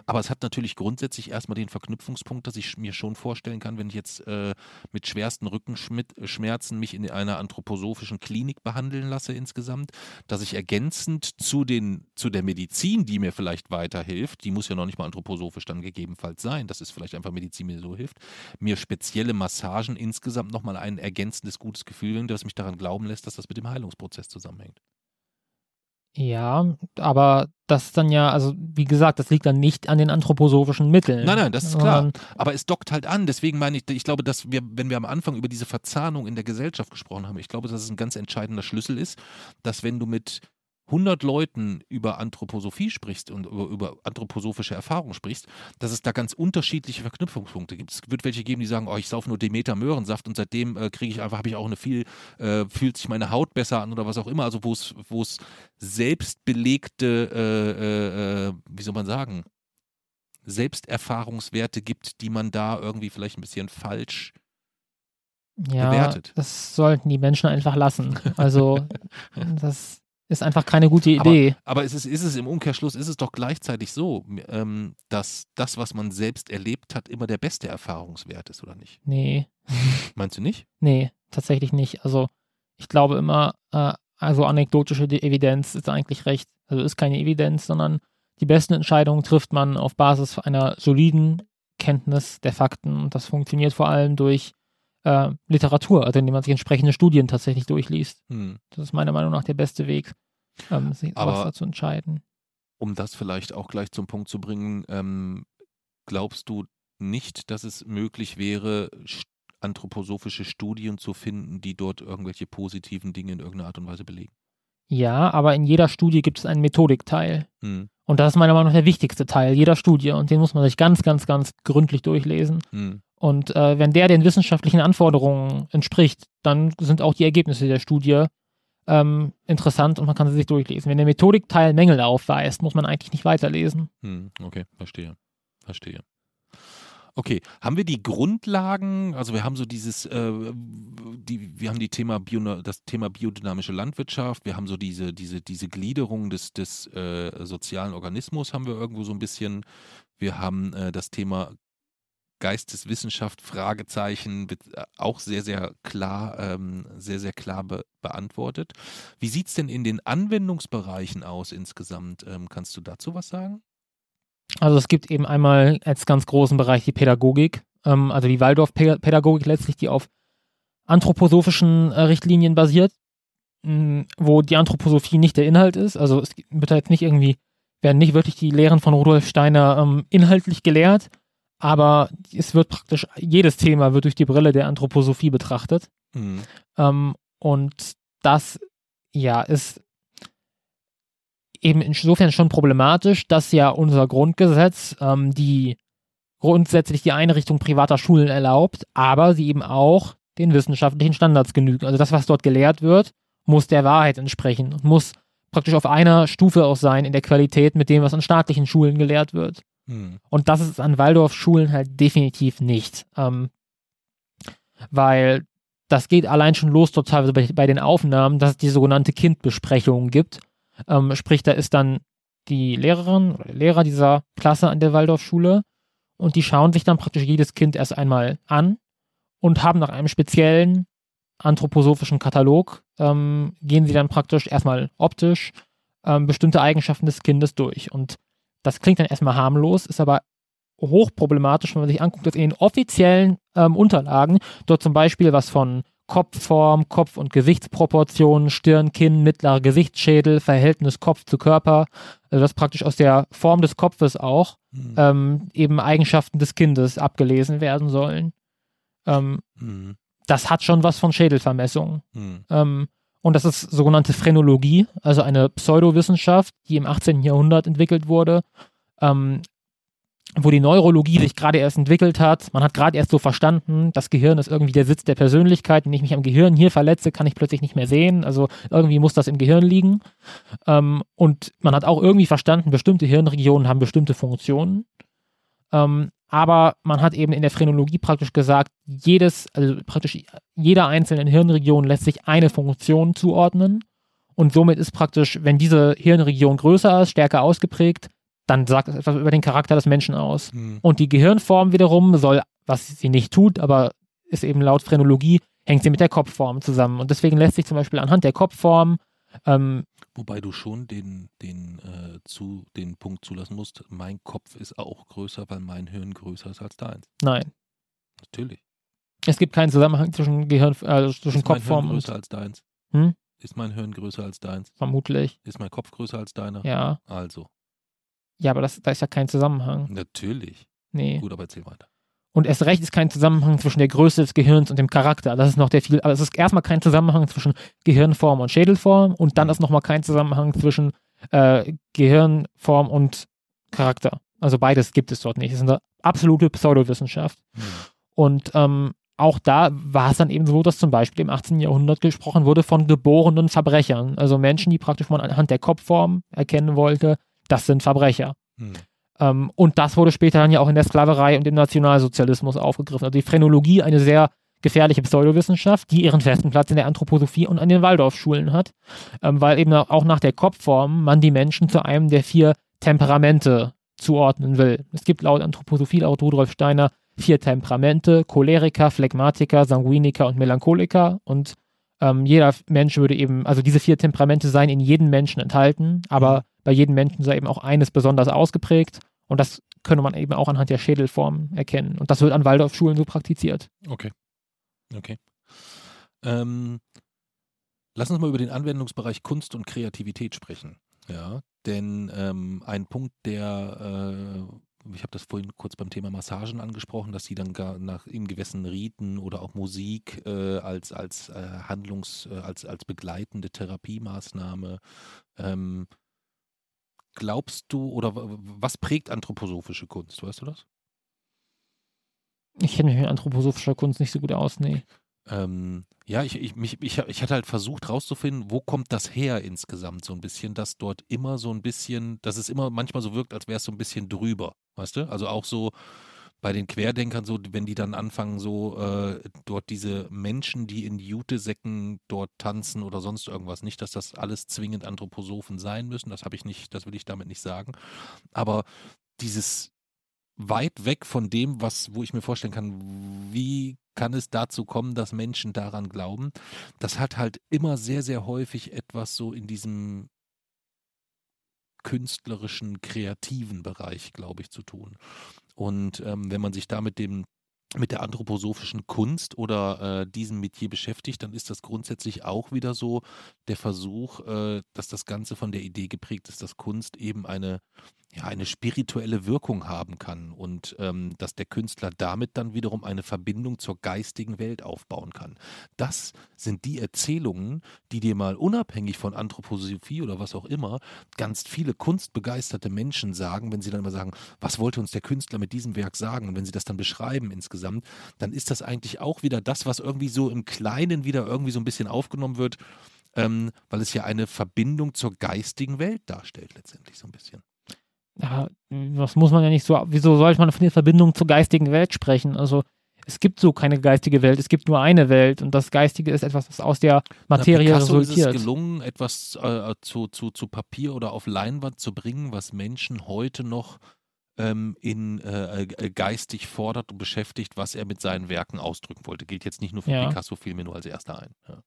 Aber es hat natürlich grundsätzlich erstmal den Verknüpfungspunkt, dass ich mir schon vorstellen kann, wenn ich jetzt äh, mit schwersten Rückenschmerzen mich in einer anthroposophischen Klinik behandeln lasse insgesamt, dass ich ergänzend zu, den, zu der Medizin, die mir vielleicht weiterhilft, die muss ja noch nicht mal anthroposophisch dann gegebenenfalls sein, das ist vielleicht einfach Medizin, die mir so hilft, mir spezielle Massagen insgesamt nochmal ein ergänzendes gutes Gefühl bringt, das mich daran glauben lässt, dass das mit dem Heilungsprozess zusammenhängt. Ja, aber das ist dann ja, also wie gesagt, das liegt dann nicht an den anthroposophischen Mitteln. Nein, nein, das ist klar. Aber es dockt halt an. Deswegen meine ich, ich glaube, dass wir, wenn wir am Anfang über diese Verzahnung in der Gesellschaft gesprochen haben, ich glaube, dass es ein ganz entscheidender Schlüssel ist, dass wenn du mit 100 Leuten über Anthroposophie sprichst und über, über anthroposophische Erfahrungen sprichst, dass es da ganz unterschiedliche Verknüpfungspunkte gibt. Es wird welche geben, die sagen, oh, ich saufe nur Demeter Möhrensaft und seitdem äh, kriege ich einfach, habe ich auch eine viel, äh, fühlt sich meine Haut besser an oder was auch immer. Also wo es, wo es selbstbelegte, äh, äh, äh, wie soll man sagen, Selbsterfahrungswerte gibt, die man da irgendwie vielleicht ein bisschen falsch. ja, bewertet. das sollten die Menschen einfach lassen. Also das ist einfach keine gute Idee. Aber es ist, ist es im Umkehrschluss, ist es doch gleichzeitig so, ähm, dass das, was man selbst erlebt hat, immer der beste Erfahrungswert ist, oder nicht? nee, Meinst du nicht? nee, tatsächlich nicht. Also ich glaube immer, äh, also anekdotische De- Evidenz ist eigentlich recht. Also ist keine Evidenz, sondern die besten Entscheidungen trifft man auf Basis einer soliden Kenntnis der Fakten und das funktioniert vor allem durch äh, Literatur, also indem man sich entsprechende Studien tatsächlich durchliest. Hm. Das ist meiner Meinung nach der beste Weg, ähm, sich Aber- sowas zu entscheiden. Um das vielleicht auch gleich zum Punkt zu bringen, ähm, glaubst du nicht, dass es möglich wäre, anthroposophische Studien zu finden, die dort irgendwelche positiven Dinge in irgendeiner Art und Weise belegen? Ja, aber in jeder Studie gibt es einen Methodikteil. Hm. Und das ist meiner Meinung nach der wichtigste Teil jeder Studie und den muss man sich ganz, ganz, ganz gründlich durchlesen. Hm. Und äh, wenn der den wissenschaftlichen Anforderungen entspricht, dann sind auch die Ergebnisse der Studie ähm, interessant und man kann sie sich durchlesen. Wenn der Methodikteil Mängel aufweist, muss man eigentlich nicht weiterlesen. Hm, okay, verstehe. Verstehe. Okay, haben wir die Grundlagen, also wir haben so dieses, äh, die, wir haben die Thema Bio, das Thema biodynamische Landwirtschaft, wir haben so diese, diese, diese Gliederung des, des äh, sozialen Organismus haben wir irgendwo so ein bisschen, wir haben äh, das Thema Geisteswissenschaft, Fragezeichen, äh, auch sehr, sehr klar, ähm, sehr, sehr klar be beantwortet. Wie sieht es denn in den Anwendungsbereichen aus insgesamt? Ähm, kannst du dazu was sagen? Also es gibt eben einmal als ganz großen Bereich die Pädagogik, ähm, also die Waldorf-Pädagogik letztlich, die auf anthroposophischen äh, Richtlinien basiert, mh, wo die Anthroposophie nicht der Inhalt ist. Also es wird jetzt nicht irgendwie, werden nicht wirklich die Lehren von Rudolf Steiner ähm, inhaltlich gelehrt, aber es wird praktisch, jedes Thema wird durch die Brille der Anthroposophie betrachtet. Hm. Ähm, und das, ja, ist eben insofern schon problematisch, dass ja unser Grundgesetz ähm, die grundsätzlich die Einrichtung privater Schulen erlaubt, aber sie eben auch den wissenschaftlichen Standards genügen. Also das, was dort gelehrt wird, muss der Wahrheit entsprechen und muss praktisch auf einer Stufe auch sein in der Qualität mit dem, was an staatlichen Schulen gelehrt wird. Hm. Und das ist an Waldorfschulen halt definitiv nicht. Ähm, weil das geht allein schon los dort teilweise bei, bei den Aufnahmen, dass es die sogenannte Kindbesprechung gibt. Ähm, sprich, da ist dann die Lehrerin oder der Lehrer dieser Klasse an der Waldorfschule und die schauen sich dann praktisch jedes Kind erst einmal an und haben nach einem speziellen anthroposophischen Katalog, ähm, gehen sie dann praktisch erstmal optisch ähm, bestimmte Eigenschaften des Kindes durch. Und das klingt dann erstmal harmlos, ist aber hochproblematisch, wenn man sich anguckt, dass in den offiziellen ähm, Unterlagen dort zum Beispiel was von Kopfform, Kopf- und Gesichtsproportionen, Stirn, Kinn, mittlerer Gesichtsschädel, Verhältnis Kopf zu Körper, also das praktisch aus der Form des Kopfes auch Hm. ähm, eben Eigenschaften des Kindes abgelesen werden sollen. Ähm, Hm. das hat schon was von Schädelvermessung. Hm. Und das ist sogenannte Phrenologie, also eine Pseudowissenschaft, die im 18. Jahrhundert entwickelt wurde, ähm, wo die Neurologie sich gerade erst entwickelt hat. Man hat gerade erst so verstanden, das Gehirn ist irgendwie der Sitz der Persönlichkeit. Wenn ich mich am Gehirn hier verletze, kann ich plötzlich nicht mehr sehen. Also irgendwie muss das im Gehirn liegen. Ähm, und man hat auch irgendwie verstanden, bestimmte Hirnregionen haben bestimmte Funktionen. Ähm, aber man hat eben in der Phrenologie praktisch gesagt, jedes, also praktisch jeder einzelnen Hirnregion lässt sich eine Funktion zuordnen. Und somit ist praktisch, wenn diese Hirnregion größer ist, stärker ausgeprägt, dann sagt es etwas über den Charakter des Menschen aus. Hm. Und die Gehirnform wiederum soll, was sie nicht tut, aber ist eben laut Phrenologie, hängt sie mit der Kopfform zusammen. Und deswegen lässt sich zum Beispiel anhand der Kopfform ähm, Wobei du schon den, den, äh, zu, den Punkt zulassen musst, mein Kopf ist auch größer, weil mein Hirn größer ist als deins. nein, Natürlich. es gibt keinen Zusammenhang zwischen Gehirn, also zwischen ist mein Hirn Kopfform und größer als deins? Hm? Ist mein Hirn größer als deins? vermutlich. Ist mein Kopf größer als deiner? Ja. Also, Ja, aber das, da ist ja kein Zusammenhang. natürlich. Nee. Gut, aber erzähl weiter. Und erst recht ist kein Zusammenhang zwischen der Größe des Gehirns und dem Charakter. Das ist noch der viel, aber es ist erstmal kein Zusammenhang zwischen Gehirnform und Schädelform und dann ist nochmal kein Zusammenhang zwischen äh, Gehirnform und Charakter. Also beides gibt es dort nicht. Es ist eine absolute Pseudowissenschaft. Hm. Und ähm, auch da war es dann eben so, dass zum Beispiel im 18. Jahrhundert gesprochen wurde von geborenen Verbrechern. Also Menschen, die praktisch man anhand der Kopfform erkennen wollte, das sind Verbrecher. Hm. Ähm, und das wurde später dann ja auch in der Sklaverei und im Nationalsozialismus aufgegriffen. Also die Phrenologie, eine sehr gefährliche Pseudowissenschaft, die ihren festen Platz in der Anthroposophie und an den Waldorfschulen hat, ähm, weil eben auch nach der Kopfform man die Menschen zu einem der vier Temperamente zuordnen will. Es gibt laut Anthroposophie, laut Rudolf Steiner, vier Temperamente, Choleriker, Phlegmatiker, Sanguiniker und Melancholiker und ähm, jeder Mensch würde eben, also diese vier Temperamente seien in jedem Menschen enthalten, aber Mhm. bei jedem Menschen sei eben auch eines besonders ausgeprägt und das könne man eben auch anhand der Schädelform erkennen. Und das wird an Waldorfschulen so praktiziert. Okay. Okay. Ähm, lass uns mal über den Anwendungsbereich Kunst und Kreativität sprechen. Ja, denn ähm, ein Punkt, der, äh, ich habe das vorhin kurz beim Thema Massagen angesprochen, dass sie dann gar nach in gewissen Riten oder auch Musik äh, als, als äh, Handlungs-, äh, als, als begleitende Therapiemaßnahme ähm, Glaubst du oder was prägt anthroposophische Kunst? Weißt du das? Ich kenne mich mit anthroposophischer Kunst nicht so gut aus, nee. Ähm, ja, ich, ich, mich, ich, ich hatte halt versucht rauszufinden, wo kommt das her insgesamt so ein bisschen, dass dort immer so ein bisschen, dass es immer manchmal so wirkt, als wäre es so ein bisschen drüber, weißt du? Also auch so bei den Querdenkern so, wenn die dann anfangen so äh, dort diese Menschen, die in Jutesäcken dort tanzen oder sonst irgendwas, nicht, dass das alles zwingend Anthroposophen sein müssen, das habe ich nicht, das will ich damit nicht sagen, aber dieses weit weg von dem, was, wo ich mir vorstellen kann, wie kann es dazu kommen, dass Menschen daran glauben. Das hat halt immer sehr, sehr häufig etwas so in diesem künstlerischen, kreativen Bereich, glaube ich, zu tun. Und ähm, wenn man sich da mit dem mit der anthroposophischen Kunst oder äh, diesem Metier beschäftigt, dann ist das grundsätzlich auch wieder so der Versuch, äh, dass das Ganze von der Idee geprägt ist, dass Kunst eben eine, ja, eine spirituelle Wirkung haben kann und ähm, dass der Künstler damit dann wiederum eine Verbindung zur geistigen Welt aufbauen kann. Das sind die Erzählungen, die dir mal unabhängig von Anthroposophie oder was auch immer ganz viele kunstbegeisterte Menschen sagen, wenn sie dann immer sagen, was wollte uns der Künstler mit diesem Werk sagen? Und wenn sie das dann beschreiben insgesamt, dann ist das eigentlich auch wieder das, was irgendwie so im Kleinen wieder irgendwie so ein bisschen aufgenommen wird, ähm, weil es ja eine Verbindung zur geistigen Welt darstellt, letztendlich so ein bisschen. Ja, das muss man ja nicht so, wieso sollte man von der Verbindung zur geistigen Welt sprechen? Also es gibt so keine geistige Welt, es gibt nur eine Welt und das Geistige ist etwas, was aus der Materie Na, Picasso resultiert. ist es gelungen, etwas äh, zu, zu, zu Papier oder auf Leinwand zu bringen, was Menschen heute noch ähm, in äh, äh, geistig fordert und beschäftigt, was er mit seinen Werken ausdrücken wollte. Gilt jetzt nicht nur für Ja. Picasso, fiel mir nur als erster ein. Ja.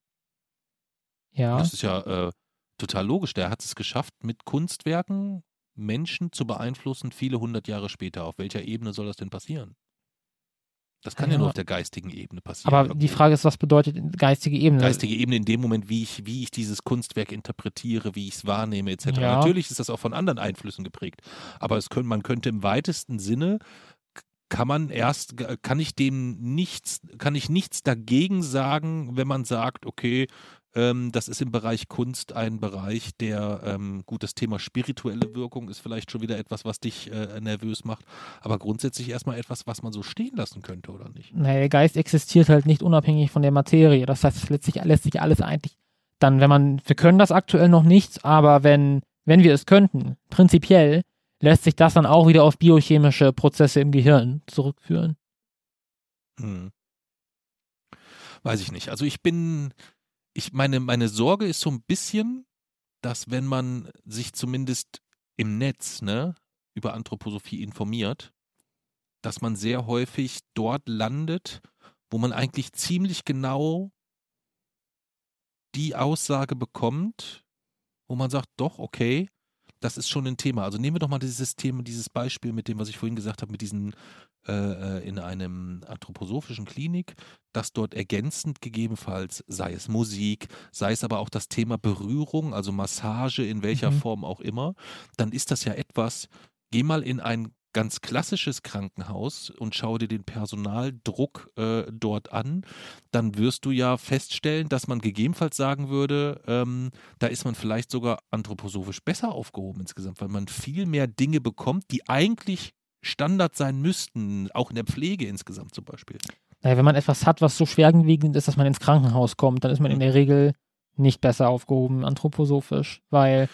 ja, Das ist ja äh, total logisch. Der hat es geschafft, mit Kunstwerken Menschen zu beeinflussen, viele hundert Jahre später. Auf welcher Ebene soll das denn passieren? Das kann ja, Ja. nur auf der geistigen Ebene passieren. aber irgendwie. die Frage ist, was bedeutet geistige Ebene? geistige Ebene in dem Moment, wie ich, wie ich dieses Kunstwerk interpretiere, wie ich es wahrnehme, etc. Ja. Natürlich ist das auch von anderen Einflüssen geprägt, aber es können, man könnte im weitesten Sinne kann man erst, kann ich dem nichts, kann ich nichts dagegen sagen, wenn man sagt, okay, Ähm, das ist im Bereich Kunst ein Bereich, der, ähm, gut, das Thema spirituelle Wirkung ist vielleicht schon wieder etwas, was dich äh, nervös macht, aber grundsätzlich erstmal etwas, was man so stehen lassen könnte, oder nicht? Naja, der Geist existiert halt nicht unabhängig von der Materie. Das heißt, letztlich lässt sich alles eigentlich dann, wenn man, wir können das aktuell noch nicht, aber wenn, wenn wir es könnten, prinzipiell, lässt sich das dann auch wieder auf biochemische Prozesse im Gehirn zurückführen. Hm. Weiß ich nicht. Also ich bin, ich meine, meine Sorge ist so ein bisschen, dass wenn man sich zumindest im Netz, ne, über Anthroposophie informiert, dass man sehr häufig dort landet, wo man eigentlich ziemlich genau die Aussage bekommt, wo man sagt, doch, okay, das ist schon ein Thema. Also nehmen wir doch mal dieses Thema, dieses Beispiel mit dem, was ich vorhin gesagt habe, mit diesen in einem anthroposophischen Klinik, dass dort ergänzend gegebenenfalls, sei es Musik, sei es aber auch das Thema Berührung, also Massage in welcher mhm. Form auch immer, dann ist das ja etwas, geh mal in ein ganz klassisches Krankenhaus und schau dir den Personaldruck äh, dort an, dann wirst du ja feststellen, dass man gegebenenfalls sagen würde, ähm, da ist man vielleicht sogar anthroposophisch besser aufgehoben insgesamt, weil man viel mehr Dinge bekommt, die eigentlich Standard sein müssten, auch in der Pflege insgesamt zum Beispiel. Naja, wenn man etwas hat, was so schwerwiegend ist, dass man ins Krankenhaus kommt, dann ist man in der Regel nicht besser aufgehoben anthroposophisch, weil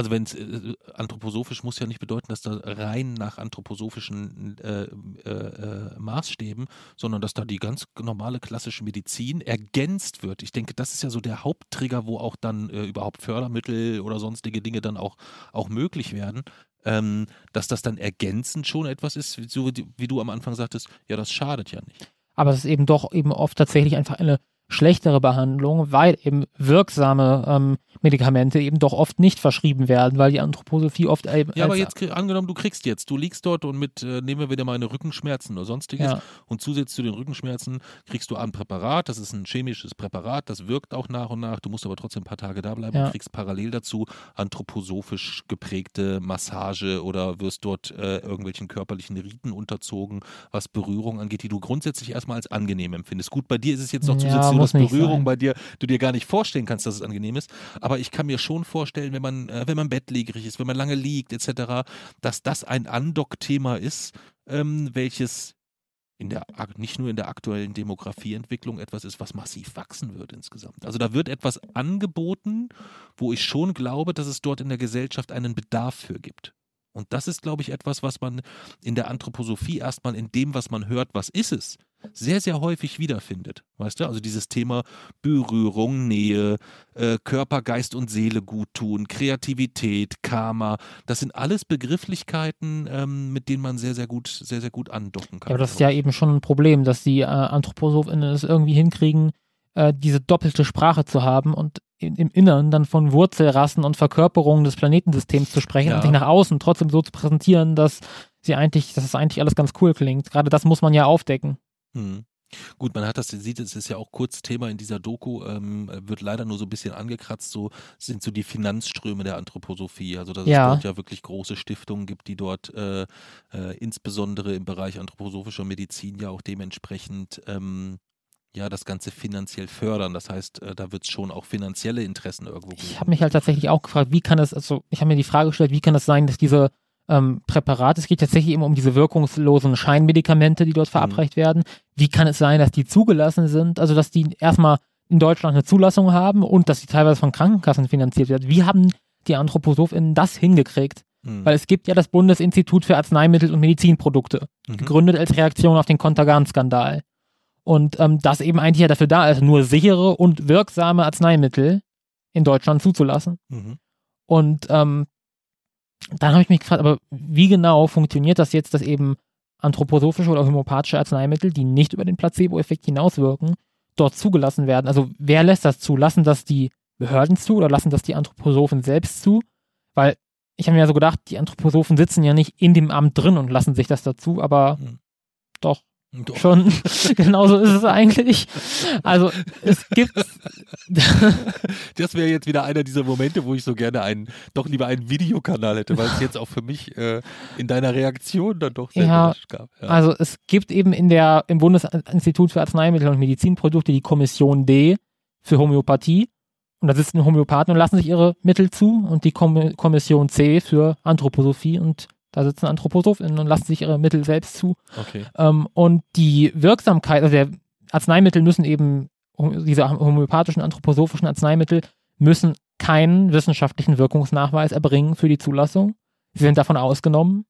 also wenn es äh, anthroposophisch muss ja nicht bedeuten, dass da rein nach anthroposophischen äh, äh, äh, Maßstäben, sondern dass da die ganz normale klassische Medizin ergänzt wird. Ich denke, das ist ja so der Haupttrigger, wo auch dann äh, überhaupt Fördermittel oder sonstige Dinge dann auch, auch möglich werden. Ähm, dass das dann ergänzend schon etwas ist, so wie, du am Anfang sagtest, ja, das schadet ja nicht. Aber es ist eben doch eben oft tatsächlich einfach eine schlechtere Behandlung, weil eben wirksame ähm, Medikamente eben doch oft nicht verschrieben werden, weil die Anthroposophie oft eben. Ja, aber jetzt angenommen, du kriegst jetzt, du liegst dort und mit, äh, nehmen wir wieder mal eine Rückenschmerzen oder sonstiges ja. und zusätzlich zu den Rückenschmerzen kriegst du ein Präparat, das ist ein chemisches Präparat, das wirkt auch nach und nach, du musst aber trotzdem ein paar Tage da bleiben ja. und kriegst parallel dazu anthroposophisch geprägte Massage oder wirst dort äh, irgendwelchen körperlichen Riten unterzogen, was Berührung angeht, die du grundsätzlich erstmal als angenehm empfindest. Gut, bei dir ist es jetzt noch zusätzlich ja, dass Berührung sein. bei dir, du dir gar nicht vorstellen kannst, dass es angenehm ist, aber aber ich kann mir schon vorstellen, wenn man, äh, wenn man bettlägerig ist, wenn man lange liegt, etc., dass das ein Andock-Thema ist, ähm, welches in der, nicht nur in der aktuellen Demografieentwicklung etwas ist, was massiv wachsen wird insgesamt. Also da wird etwas angeboten, wo ich schon glaube, dass es dort in der Gesellschaft einen Bedarf für gibt. Und das ist, glaube ich, etwas, was man in der Anthroposophie erstmal in dem, was man hört, was ist es, sehr, sehr häufig wiederfindet. Weißt du? Also dieses Thema Berührung, Nähe, äh, Körper, Geist und Seele gut tun, Kreativität, Karma, das sind alles Begrifflichkeiten, ähm, mit denen man sehr, sehr gut, sehr, sehr gut andocken kann. Ja, aber das ist ja eben schon ein Problem, dass die äh, AnthroposophInnen es irgendwie hinkriegen, äh, diese doppelte Sprache zu haben und in, im Innern dann von Wurzelrassen und Verkörperungen des Planetensystems zu sprechen ja. und sich nach außen trotzdem so zu präsentieren, dass sie eigentlich, dass es eigentlich alles ganz cool klingt. Gerade das muss man ja aufdecken. Hm. Gut, man hat das, sieht, es ist ja auch kurz Thema in dieser Doku, ähm, wird leider nur so ein bisschen angekratzt, so sind so die Finanzströme der Anthroposophie. Also dass ja. es dort ja wirklich große Stiftungen gibt, die dort äh, äh, insbesondere im Bereich anthroposophischer Medizin ja auch dementsprechend ähm, ja das Ganze finanziell fördern. Das heißt, äh, da wird es schon auch finanzielle Interessen irgendwo geben. Ich habe mich halt tatsächlich auch gefragt, wie kann es, also ich habe mir die Frage gestellt, wie kann es sein, dass diese ähm, Präparat. Es geht tatsächlich immer um diese wirkungslosen Scheinmedikamente, die dort mhm. verabreicht mhm. werden. Wie kann es sein, dass die zugelassen sind? Also, dass die erstmal in Deutschland eine Zulassung haben und dass sie teilweise von Krankenkassen finanziert werden. Wie haben die AnthroposophInnen das hingekriegt? Mhm. Weil es gibt ja das Bundesinstitut für Arzneimittel und Medizinprodukte, mhm. gegründet als Reaktion auf den Kontergan-Skandal. Und ähm, das eben eigentlich ja dafür da ist, nur sichere und wirksame Arzneimittel in Deutschland zuzulassen. Mhm. Und ähm, dann habe ich mich gefragt, aber wie genau funktioniert das jetzt, dass eben anthroposophische oder homöopathische Arzneimittel, die nicht über den Placebo-Effekt hinauswirken, dort zugelassen werden? Also wer lässt das zu? Lassen das die Behörden zu oder lassen das die Anthroposophen selbst zu? Weil ich habe mir ja so gedacht, die Anthroposophen sitzen ja nicht in dem Amt drin und lassen sich das dazu, aber mhm. doch. Doch. Schon, genauso ist es eigentlich. Also es gibt. das wäre jetzt wieder einer dieser Momente, wo ich so gerne einen, doch lieber einen Videokanal hätte, weil es jetzt auch für mich äh, in deiner Reaktion dann doch sehr ja, gab. Ja. Also es gibt eben in der, im Bundesinstitut für Arzneimittel und Medizinprodukte die Kommission D, für Homöopathie. Und da sitzen Homöopathen und lassen sich ihre Mittel zu und die Kom Kommission C für Anthroposophie und da sitzen Anthroposophinnen und lassen sich ihre Mittel selbst zu. Okay. Ähm, und die Wirksamkeit, also der Arzneimittel müssen eben, diese homöopathischen, anthroposophischen Arzneimittel müssen keinen wissenschaftlichen Wirkungsnachweis erbringen für die Zulassung. Sie sind davon ausgenommen.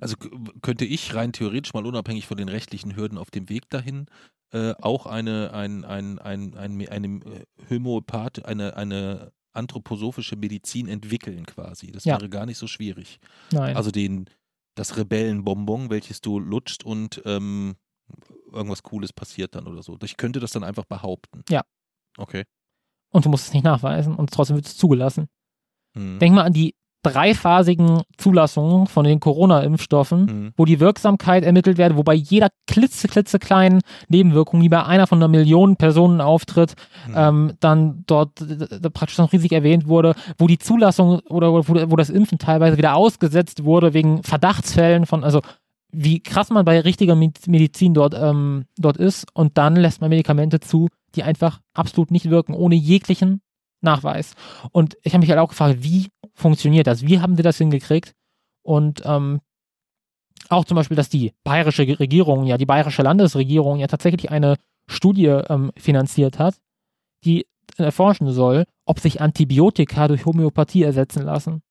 Also könnte ich rein theoretisch mal unabhängig von den rechtlichen Hürden auf dem Weg dahin äh, auch eine, ein, ein, ein, ein, eine Homöopath, eine, eine anthroposophische Medizin entwickeln quasi. Das Ja. wäre gar nicht so schwierig. Nein. Also den, das Rebellenbonbon, welches du lutscht und ähm, irgendwas Cooles passiert dann oder so. Ich könnte das dann einfach behaupten. Ja. Okay. und du musst es nicht nachweisen und trotzdem wird es zugelassen. Hm. Denk mal an die dreiphasigen Zulassungen von den Corona-Impfstoffen, Hm. wo die Wirksamkeit ermittelt wird, wobei jeder klitze, klitzekleinen Nebenwirkung, die bei einer von einer Million Personen auftritt, Hm. ähm, dann dort praktisch noch riesig erwähnt wurde, wo die Zulassung oder wo, wo das Impfen teilweise wieder ausgesetzt wurde wegen Verdachtsfällen von, also wie krass man bei richtiger Med- Medizin dort, ähm, dort ist und dann lässt man Medikamente zu, die einfach absolut nicht wirken, ohne jeglichen Nachweis. Und ich habe mich halt auch gefragt, wie funktioniert das? Wie haben sie das hingekriegt? Und ähm, auch zum Beispiel, dass die bayerische Regierung, ja, die bayerische Landesregierung ja tatsächlich eine Studie ähm, finanziert hat, die erforschen soll, ob sich Antibiotika durch Homöopathie ersetzen lassen.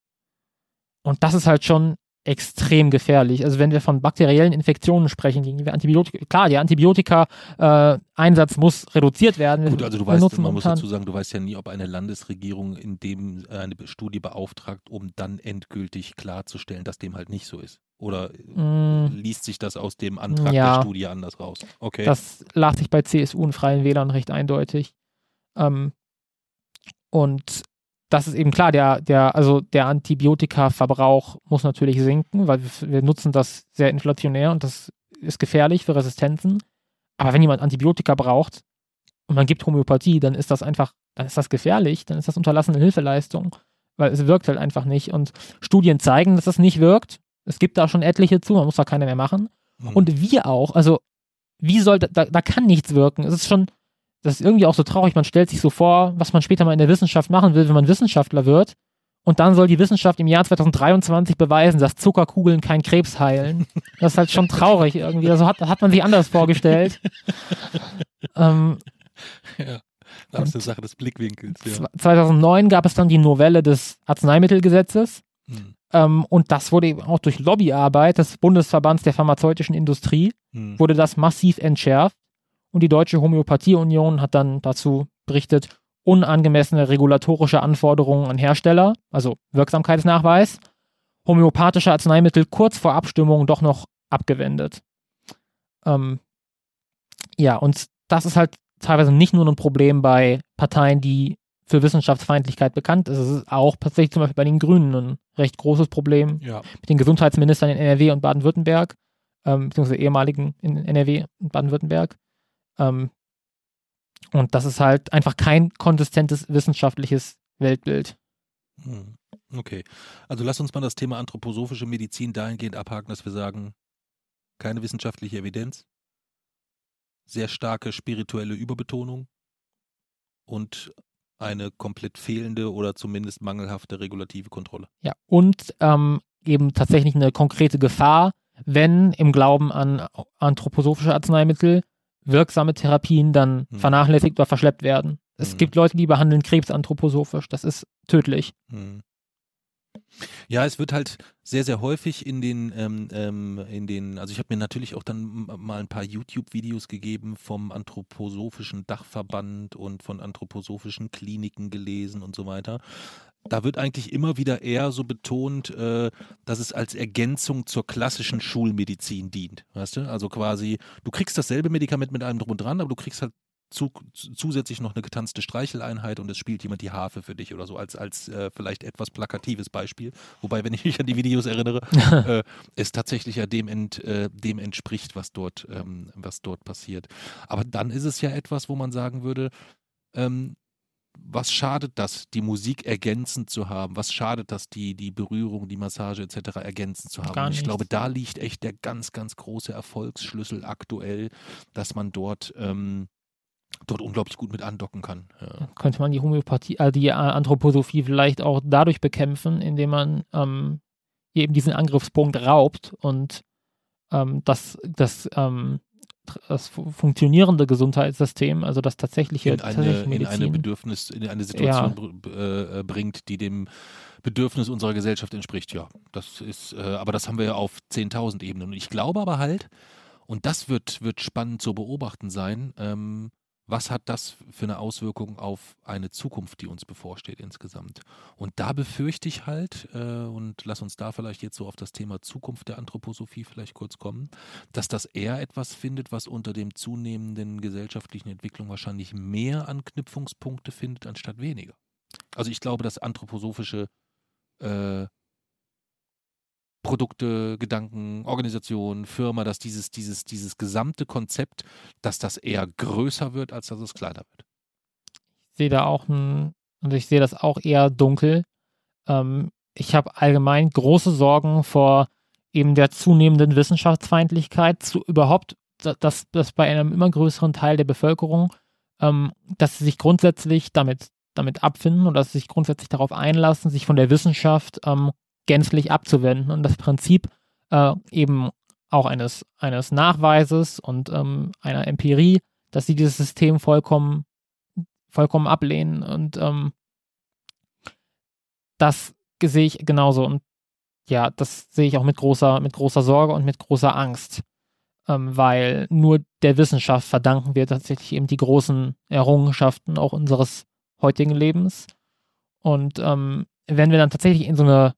Und das ist halt schon extrem gefährlich. Also wenn wir von bakteriellen Infektionen sprechen, gegen die wir Antibiotika, klar, der Antibiotika-Einsatz muss reduziert werden. Gut, also du weißt, man muss dazu sagen, du weißt ja nie, ob eine Landesregierung in dem äh, eine Studie beauftragt, um dann endgültig klarzustellen, dass dem halt nicht so ist. Oder äh, Mm, liest sich das aus dem Antrag Ja. der Studie anders raus? Okay. Das las sich bei CSU und Freien Wählern recht eindeutig. Ähm, und das ist eben klar, der, der, also der Antibiotikaverbrauch muss natürlich sinken, weil wir, wir nutzen das sehr inflationär und das ist gefährlich für Resistenzen. Aber wenn jemand Antibiotika braucht und man gibt Homöopathie, dann ist das einfach, dann ist das gefährlich, dann ist das unterlassene Hilfeleistung, weil es wirkt halt einfach nicht. Und Studien zeigen, dass das nicht wirkt. Es gibt da schon etliche zu, man muss da keine mehr machen. Hm. Und wir auch, also wie soll, da, da kann nichts wirken. Es ist schon, das ist irgendwie auch so traurig, man stellt sich so vor, was man später mal in der Wissenschaft machen will, wenn man Wissenschaftler wird. Und dann soll die Wissenschaft im Jahr 2023 beweisen, dass Zuckerkugeln keinen Krebs heilen. Das ist halt schon traurig irgendwie. Also hat, hat man sich anders vorgestellt. ähm, ja. Das ist eine Sache des Blickwinkels. Ja. zw- 2009 gab es dann die Novelle des Arzneimittelgesetzes. Hm. Ähm, und das wurde eben auch durch Lobbyarbeit des Bundesverbands der pharmazeutischen Industrie Hm. wurde das massiv entschärft und die Deutsche Homöopathieunion hat dann dazu berichtet, unangemessene regulatorische Anforderungen an Hersteller, also Wirksamkeitsnachweis, homöopathische Arzneimittel kurz vor Abstimmung doch noch abgewendet. Ähm, ja, und das ist halt teilweise nicht nur ein Problem bei Parteien, die für Wissenschaftsfeindlichkeit bekannt ist. Es ist auch tatsächlich zum Beispiel bei den Grünen ein recht großes Problem Ja. mit den Gesundheitsministern in NRW und Baden-Württemberg, ähm, beziehungsweise ehemaligen in NRW und Baden-Württemberg. Ähm, und das ist halt einfach kein konsistentes wissenschaftliches Weltbild. Hm. Okay. Also lass uns mal das Thema anthroposophische Medizin dahingehend abhaken, dass wir sagen, keine wissenschaftliche Evidenz, sehr starke spirituelle Überbetonung und eine komplett fehlende oder zumindest mangelhafte regulative Kontrolle. Ja. Und ähm, eben tatsächlich eine konkrete Gefahr, wenn im Glauben an anthroposophische Arzneimittel wirksame Therapien dann Hm. vernachlässigt oder verschleppt werden. Es Hm. gibt Leute, die behandeln Krebs anthroposophisch. Das ist tödlich. Hm. Ja, es wird halt sehr, sehr häufig in den, ähm, ähm, in den, also ich habe mir natürlich auch dann mal ein paar YouTube-Videos gegeben vom anthroposophischen Dachverband und von anthroposophischen Kliniken gelesen und so weiter. Da wird eigentlich immer wieder eher so betont, äh, dass es als Ergänzung zur klassischen Schulmedizin dient. Weißt du? Also quasi, du kriegst dasselbe Medikament mit allem drum und dran, aber du kriegst halt zu, zusätzlich noch eine getanzte Streicheleinheit und es spielt jemand die Harfe für dich oder so als, als äh, vielleicht etwas plakatives Beispiel. Wobei, wenn ich mich an die Videos erinnere, äh, es tatsächlich ja dem, ent, äh, dem entspricht, was dort, ähm, was dort passiert. Aber dann ist es ja etwas, wo man sagen würde, ähm, was schadet das, die Musik ergänzend zu haben? Was schadet das, die, die Berührung, die Massage etc. ergänzend zu haben? Gar Und ich glaube, da liegt echt der ganz, ganz große Erfolgsschlüssel aktuell, dass man dort ähm, dort unglaublich gut mit andocken kann. Ja. Könnte man die Homöopathie, äh, die Anthroposophie vielleicht auch dadurch bekämpfen, indem man ähm, eben diesen Angriffspunkt raubt und ähm, das, das, ähm, das funktionierende Gesundheitssystem, also das tatsächliche in eine, in eine Bedürfnis, in eine Situation ja. Äh, bringt, die dem Bedürfnis unserer Gesellschaft entspricht. Ja, das ist, äh, aber das haben wir ja auf 10.000 Ebenen. Und ich glaube aber halt, und das wird, wird spannend zu beobachten sein, ähm, was hat das für eine Auswirkung auf eine Zukunft, die uns bevorsteht insgesamt? Und da befürchte ich halt, äh, und lass uns da vielleicht jetzt so auf das Thema Zukunft der Anthroposophie vielleicht kurz kommen, dass das eher etwas findet, was unter dem zunehmenden gesellschaftlichen Entwicklung wahrscheinlich mehr Anknüpfungspunkte findet, anstatt weniger. Also ich glaube, dass anthroposophische äh, Produkte, Gedanken, Organisation, Firma, dass dieses, dieses, dieses gesamte Konzept, dass das eher größer wird, als dass es kleiner wird. Ich sehe da auch ein, und ich sehe das auch eher dunkel. Ähm, ich habe allgemein große Sorgen vor eben der zunehmenden Wissenschaftsfeindlichkeit, zu überhaupt, dass, dass bei einem immer größeren Teil der Bevölkerung, ähm, dass sie sich grundsätzlich damit, damit abfinden und dass sie sich grundsätzlich darauf einlassen, sich von der Wissenschaft ähm, gänzlich abzuwenden und das Prinzip äh, eben auch eines, eines Nachweises und ähm, einer Empirie, dass sie dieses System vollkommen, vollkommen ablehnen und ähm, das sehe ich genauso und ja, das sehe ich auch mit großer, mit großer Sorge und mit großer Angst, ähm, weil nur der Wissenschaft verdanken wir tatsächlich eben die großen Errungenschaften auch unseres heutigen Lebens. Und ähm, wenn wir dann tatsächlich in so eine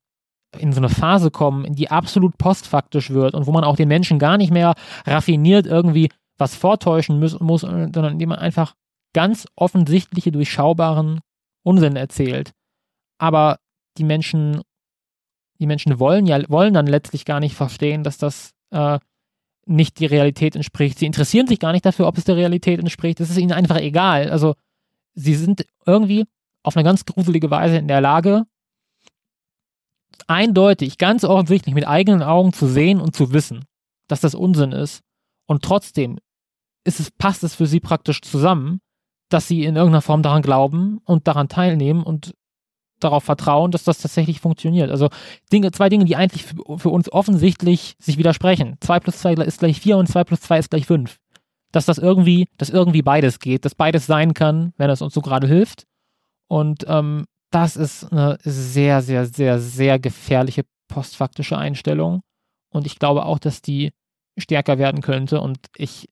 in so eine Phase kommen, die absolut postfaktisch wird und wo man auch den Menschen gar nicht mehr raffiniert irgendwie was vortäuschen muss, muss sondern indem man einfach ganz offensichtliche, durchschaubaren Unsinn erzählt. Aber die Menschen, die Menschen wollen ja, wollen dann letztlich gar nicht verstehen, dass das äh, nicht die Realität entspricht. Sie interessieren sich gar nicht dafür, ob es der Realität entspricht. Es ist ihnen einfach egal. Also sie sind irgendwie auf eine ganz gruselige Weise in der Lage, eindeutig, ganz offensichtlich mit eigenen Augen zu sehen und zu wissen, dass das Unsinn ist. Und trotzdem ist es, passt es für sie praktisch zusammen, dass sie in irgendeiner Form daran glauben und daran teilnehmen und darauf vertrauen, dass das tatsächlich funktioniert. Also Dinge, zwei Dinge, die eigentlich für, für uns offensichtlich sich widersprechen. 2 plus 2 ist gleich 4 und 2 plus 2 ist gleich 5. Dass das irgendwie, dass irgendwie beides geht, dass beides sein kann, wenn es uns so gerade hilft. Und ähm, das ist eine sehr, sehr, sehr, sehr gefährliche postfaktische Einstellung. Und ich glaube auch, dass die stärker werden könnte. Und ich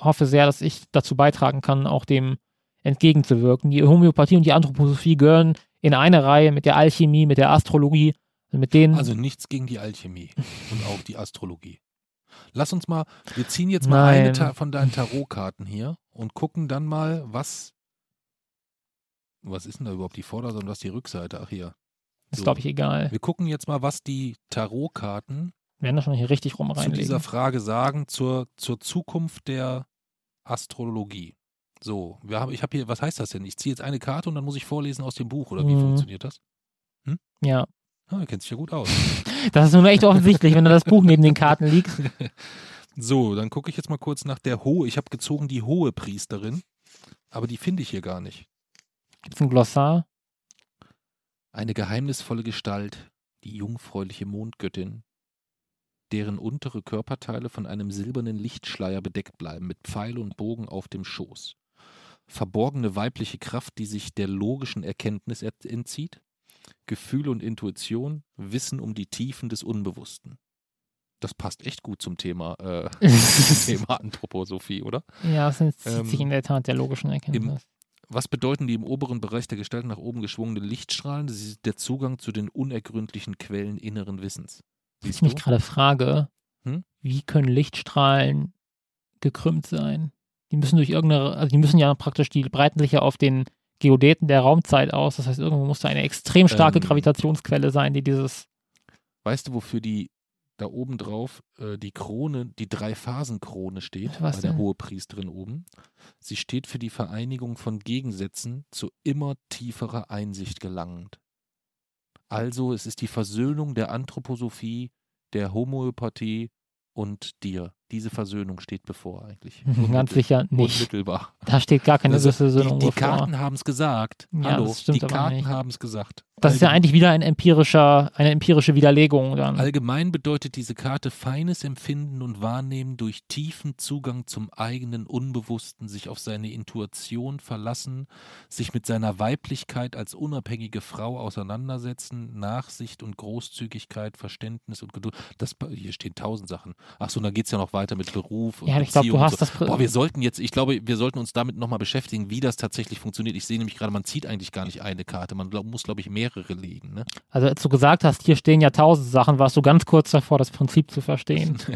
hoffe sehr, dass ich dazu beitragen kann, auch dem entgegenzuwirken. Die Homöopathie und die Anthroposophie gehören in eine Reihe mit der Alchemie, mit der Astrologie, mit denen. Also nichts gegen die Alchemie und auch die Astrologie. Lass uns mal, wir ziehen jetzt mal Nein. eine von deinen Tarotkarten hier und gucken dann mal, was was ist denn da überhaupt die Vorderseite und was die Rückseite? Ach hier. So. Ist, glaube ich, egal. Wir gucken jetzt mal, was die Tarotkarten werden da schon hier richtig rum zu dieser Frage sagen zur, zur Zukunft der Astrologie. So, wir haben, ich habe hier, was heißt das denn? Ich ziehe jetzt eine Karte und dann muss ich vorlesen aus dem Buch, oder wie mhm. funktioniert das? Hm? Ja. Ah, du kennst dich ja gut aus. das ist nun echt offensichtlich, wenn da das Buch neben den Karten liegt. So, dann gucke ich jetzt mal kurz nach der hohe. Ich habe gezogen die hohe Priesterin, aber die finde ich hier gar nicht. Gibt es ein Glossar? Eine geheimnisvolle Gestalt, die jungfräuliche Mondgöttin, deren untere Körperteile von einem silbernen Lichtschleier bedeckt bleiben, mit Pfeil und Bogen auf dem Schoß. Verborgene weibliche Kraft, die sich der logischen Erkenntnis entzieht, Gefühl und Intuition, Wissen um die Tiefen des Unbewussten. Das passt echt gut zum Thema, äh, Thema Anthroposophie, oder? Ja, es entzieht ähm, sich in der Tat der logischen Erkenntnis. Im, was bedeuten die im oberen Bereich der Gestalt nach oben geschwungenen Lichtstrahlen? Das ist der Zugang zu den unergründlichen Quellen inneren Wissens. Siehst ich mich gerade frage, hm? wie können Lichtstrahlen gekrümmt sein? Die müssen durch irgendeine, also die müssen ja praktisch, die breiten sich ja auf den Geodäten der Raumzeit aus. Das heißt, irgendwo muss da eine extrem starke ähm, Gravitationsquelle sein, die dieses. Weißt du, wofür die da oben drauf äh, die Krone, die Drei-Phasen-Krone steht, Was bei der Hohepriesterin oben. Sie steht für die Vereinigung von Gegensätzen zu immer tieferer Einsicht gelangend. Also es ist die Versöhnung der Anthroposophie, der Homöopathie und dir. Diese Versöhnung steht bevor eigentlich. Ganz sicher nicht. Unmittelbar. Da steht gar keine Also, Versöhnung die, die. Karten haben es gesagt. Ja, Hallo, das stimmt die Karten haben es gesagt. Das ist ja Allgemein- eigentlich wieder ein empirischer, eine empirische Widerlegung dann. Allgemein bedeutet diese Karte feines Empfinden und Wahrnehmen durch tiefen Zugang zum eigenen Unbewussten, sich auf seine Intuition verlassen, sich mit seiner Weiblichkeit als unabhängige Frau auseinandersetzen, Nachsicht und Großzügigkeit, Verständnis und Geduld. Das, hier stehen tausend Sachen. Achso, dann geht es ja noch weiter mit Beruf und Ja, ich glaube, du hast so. das. Boah, wir sollten jetzt, ich glaube, wir sollten uns damit nochmal beschäftigen, wie das tatsächlich funktioniert. Ich sehe nämlich gerade, man zieht eigentlich gar nicht eine Karte. Man glaub, muss, glaube ich, mehrere legen. Ne? Also, als du gesagt hast, hier stehen ja tausend Sachen, warst du ganz kurz davor, das Prinzip zu verstehen.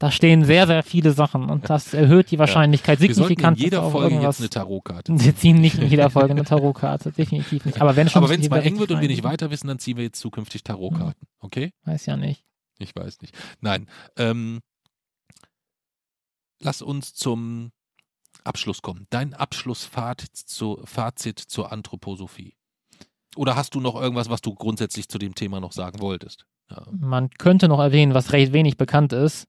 Da stehen sehr, sehr viele Sachen und das erhöht die Wahrscheinlichkeit Wir sollten in signifikant. dass jeder Folge jetzt eine Tarotkarte. Wir ziehen nicht in jeder Folge eine Tarotkarte, definitiv nicht. Aber wenn es wir mal eng wird und wir nicht weiter wissen, dann ziehen wir jetzt zukünftig Tarotkarten. Okay? Weiß ja nicht. Ich weiß nicht. Nein. Ähm, lass uns zum Abschluss kommen. Dein Abschlussfazit zu, Fazit zur Anthroposophie. Oder hast du noch irgendwas, was du grundsätzlich zu dem Thema noch sagen wolltest? Ja. Man könnte noch erwähnen, was recht wenig bekannt ist.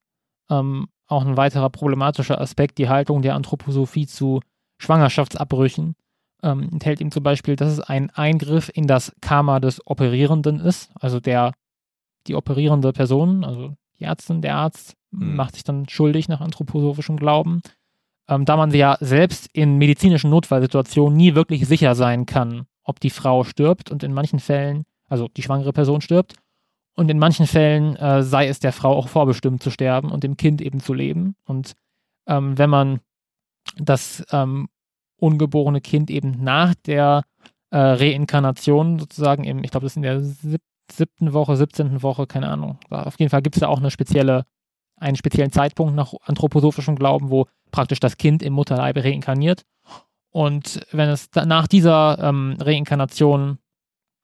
Ähm, auch ein weiterer problematischer Aspekt, die Haltung der Anthroposophie zu Schwangerschaftsabbrüchen. Ähm, enthält ihm zum Beispiel, dass es ein Eingriff in das Karma des Operierenden ist. Also der, die operierende Person, also die Ärztin, der Arzt, Mhm. macht sich dann schuldig nach anthroposophischem Glauben. Ähm, da man ja selbst in medizinischen Notfallsituationen nie wirklich sicher sein kann, ob die Frau stirbt und in manchen Fällen, also die schwangere Person stirbt, und in manchen Fällen äh, sei es der Frau auch vorbestimmt zu sterben und dem Kind eben zu leben. Und ähm, wenn man das ähm, ungeborene Kind eben nach der äh, Reinkarnation sozusagen im, ich glaube, das ist in der sieb siebten Woche, 17. Woche, keine Ahnung. Auf jeden Fall gibt es da auch eine spezielle, einen speziellen Zeitpunkt nach anthroposophischem Glauben, wo praktisch das Kind im Mutterleibe reinkarniert. Und wenn es nach dieser ähm, Reinkarnation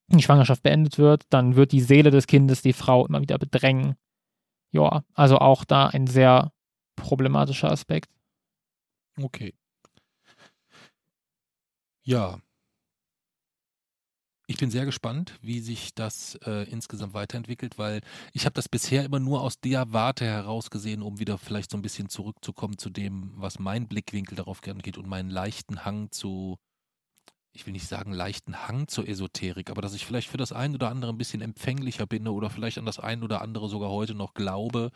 die Schwangerschaft beendet wird, dann wird die Seele des Kindes die Frau immer wieder bedrängen. Ja, also auch da ein sehr problematischer Aspekt. Okay. Ja. Ich bin sehr gespannt, wie sich das äh, insgesamt weiterentwickelt, weil ich habe das bisher immer nur aus der Warte heraus gesehen, um wieder vielleicht so ein bisschen zurückzukommen zu dem, was mein Blickwinkel darauf gern geht und meinen leichten Hang zu, ich will nicht sagen leichten Hang zur Esoterik, aber dass ich vielleicht für das ein oder andere ein bisschen empfänglicher bin oder vielleicht an das ein oder andere sogar heute noch glaube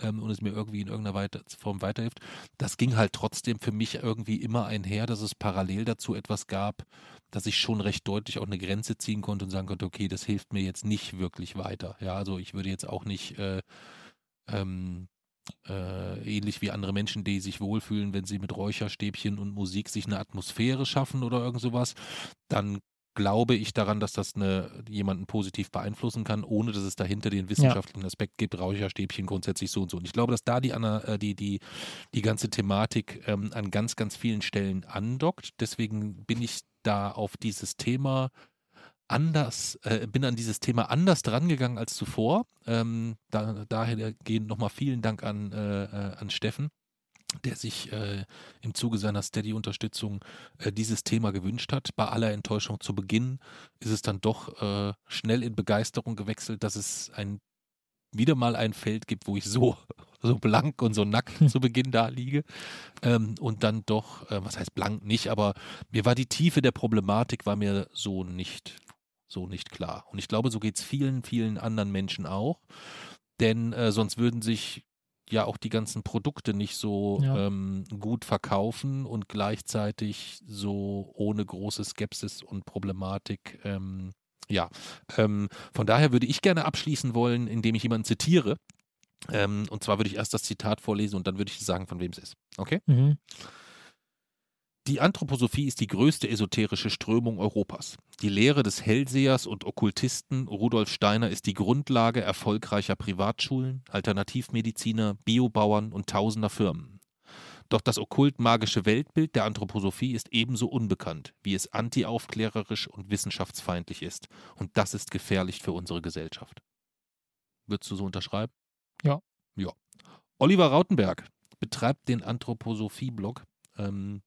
ähm, und es mir irgendwie in irgendeiner Form weiterhilft. Das ging halt trotzdem für mich irgendwie immer einher, dass es parallel dazu etwas gab, dass ich schon recht deutlich auch eine Grenze ziehen konnte und sagen konnte, okay, das hilft mir jetzt nicht wirklich weiter. Ja, also ich würde jetzt auch nicht äh, ähm, äh, ähnlich wie andere Menschen, die sich wohlfühlen, wenn sie mit Räucherstäbchen und Musik sich eine Atmosphäre schaffen oder irgend sowas, dann glaube ich daran, dass das eine, jemanden positiv beeinflussen kann, ohne dass es dahinter den wissenschaftlichen Aspekt gibt, Räucherstäbchen grundsätzlich so und so. Und ich glaube, dass da die, äh, die, die, die ganze Thematik ähm, an ganz, ganz vielen Stellen andockt. Deswegen bin ich da auf dieses Thema anders, äh, bin an dieses Thema anders drangegangen als zuvor. Ähm, da, daher gehen nochmal vielen Dank an, äh, äh, an Steffen, der sich äh, im Zuge seiner Steady-Unterstützung äh, dieses Thema gewünscht hat. Bei aller Enttäuschung zu Beginn ist es dann doch äh, schnell in Begeisterung gewechselt, dass es ein wieder mal ein Feld gibt, wo ich so, so blank und so nackt zu Beginn da liege. Ähm, und dann doch, äh, was heißt blank nicht, aber mir war die Tiefe der Problematik, war mir so nicht, so nicht klar. Und ich glaube, so geht es vielen, vielen anderen Menschen auch. Denn äh, sonst würden sich ja auch die ganzen Produkte nicht so Ja. ähm, gut verkaufen und gleichzeitig so ohne große Skepsis und Problematik ähm, ja, ähm, von daher würde ich gerne abschließen wollen, indem ich jemanden zitiere. Ähm, und zwar würde ich erst das Zitat vorlesen und dann würde ich sagen, von wem es ist. Okay? Mhm. Die Anthroposophie ist die größte esoterische Strömung Europas. Die Lehre des Hellsehers und Okkultisten Rudolf Steiner ist die Grundlage erfolgreicher Privatschulen, Alternativmediziner, Biobauern und tausender Firmen. Doch das okkult-magische Weltbild der Anthroposophie ist ebenso unbekannt, wie es antiaufklärerisch und wissenschaftsfeindlich ist. Und das ist gefährlich für unsere Gesellschaft. Würdest du so unterschreiben? Ja. Ja. Oliver Rautenberg betreibt den Anthroposophie-Blog. Ähm,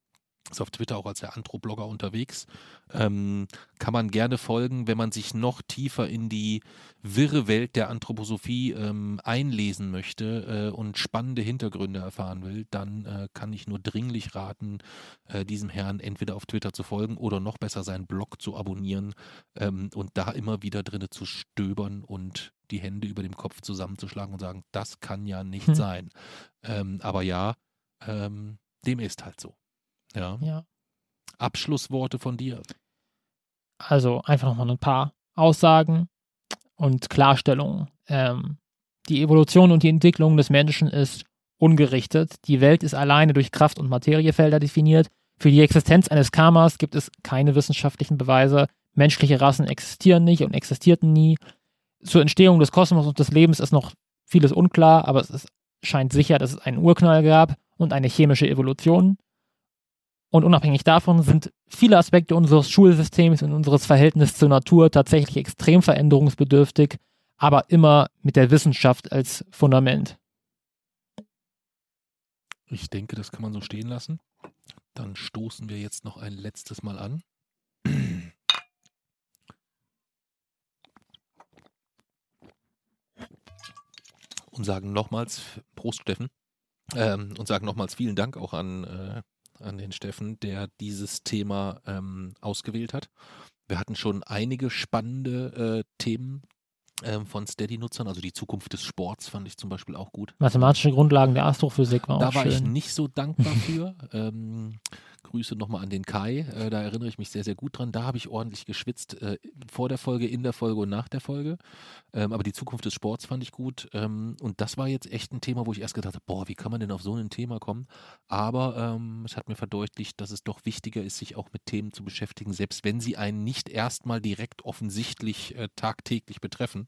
ist auf Twitter auch als der Antro-Blogger unterwegs. Ähm, kann man gerne folgen, wenn man sich noch tiefer in die wirre Welt der Anthroposophie ähm, einlesen möchte äh, und spannende Hintergründe erfahren will, dann äh, kann ich nur dringlich raten, äh, diesem Herrn entweder auf Twitter zu folgen oder noch besser seinen Blog zu abonnieren ähm, und da immer wieder drinne zu stöbern und die Hände über dem Kopf zusammenzuschlagen und sagen, das kann ja nicht hm. sein. Ähm, aber ja, ähm, dem ist halt so. Ja. ja. Abschlussworte von dir. Also einfach nochmal ein paar Aussagen und Klarstellungen. Ähm, die Evolution und die Entwicklung des Menschen ist ungerichtet. Die Welt ist alleine durch Kraft- und Materiefelder definiert. Für die Existenz eines Karmas gibt es keine wissenschaftlichen Beweise. Menschliche Rassen existieren nicht und existierten nie. Zur Entstehung des Kosmos und des Lebens ist noch vieles unklar, aber es ist, scheint sicher, dass es einen Urknall gab und eine chemische Evolution. Und unabhängig davon sind viele Aspekte unseres Schulsystems und unseres Verhältnisses zur Natur tatsächlich extrem veränderungsbedürftig, aber immer mit der Wissenschaft als Fundament. Ich denke, das kann man so stehen lassen. Dann stoßen wir jetzt noch ein letztes Mal an. Und sagen nochmals, Prost Steffen, ähm, und sagen nochmals vielen Dank auch an äh, an den Steffen, der dieses Thema ähm, ausgewählt hat. Wir hatten schon einige spannende äh, Themen ähm, von Steady-Nutzern, also die Zukunft des Sports fand ich zum Beispiel auch gut. Mathematische Grundlagen der Astrophysik war da auch Da war schön. ich nicht so dankbar für. ähm, Grüße nochmal an den Kai. Äh, da erinnere ich mich sehr, sehr gut dran. Da habe ich ordentlich geschwitzt. Äh, vor der Folge, in der Folge und nach der Folge. Ähm, aber die Zukunft des Sports fand ich gut. Ähm, und das war jetzt echt ein Thema, wo ich erst gedacht habe, boah, wie kann man denn auf so ein Thema kommen? Aber ähm, es hat mir verdeutlicht, dass es doch wichtiger ist, sich auch mit Themen zu beschäftigen, selbst wenn sie einen nicht erstmal direkt offensichtlich äh, tagtäglich betreffen.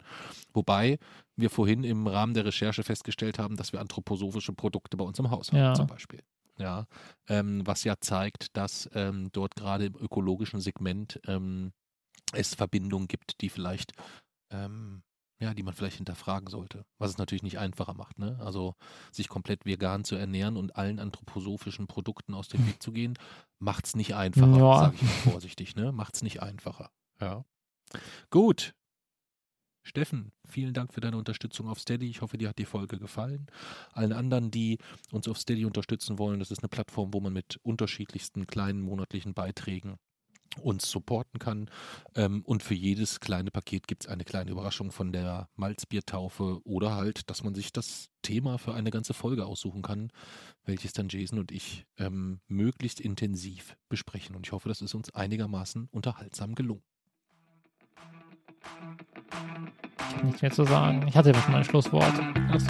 Wobei wir vorhin im Rahmen der Recherche festgestellt haben, dass wir anthroposophische Produkte bei uns im Haus haben, ja. zum Beispiel ja, ähm, was ja zeigt, dass ähm, dort gerade im ökologischen Segment ähm, es Verbindungen gibt, die vielleicht, ähm, ja, die man vielleicht hinterfragen sollte. Was es natürlich nicht einfacher macht, ne? Also sich komplett vegan zu ernähren und allen anthroposophischen Produkten aus dem Weg zu gehen, macht es nicht einfacher, ja. sage ich mal vorsichtig, ne? Macht es nicht einfacher. Ja. Gut, Steffen, vielen Dank für deine Unterstützung auf Steady. Ich hoffe, dir hat die Folge gefallen. Allen anderen, die uns auf Steady unterstützen wollen, das ist eine Plattform, wo man mit unterschiedlichsten kleinen monatlichen Beiträgen uns supporten kann. Ähm, und für jedes kleine Paket gibt es eine kleine Überraschung von der Malzbiertaufe oder halt, dass man sich das Thema für eine ganze Folge aussuchen kann, welches dann Jason und ich ähm, möglichst intensiv besprechen. Und ich hoffe, das ist uns einigermaßen unterhaltsam gelungen. Nichts mehr zu sagen. Ich hatte ja schon mein Schlusswort. Alles.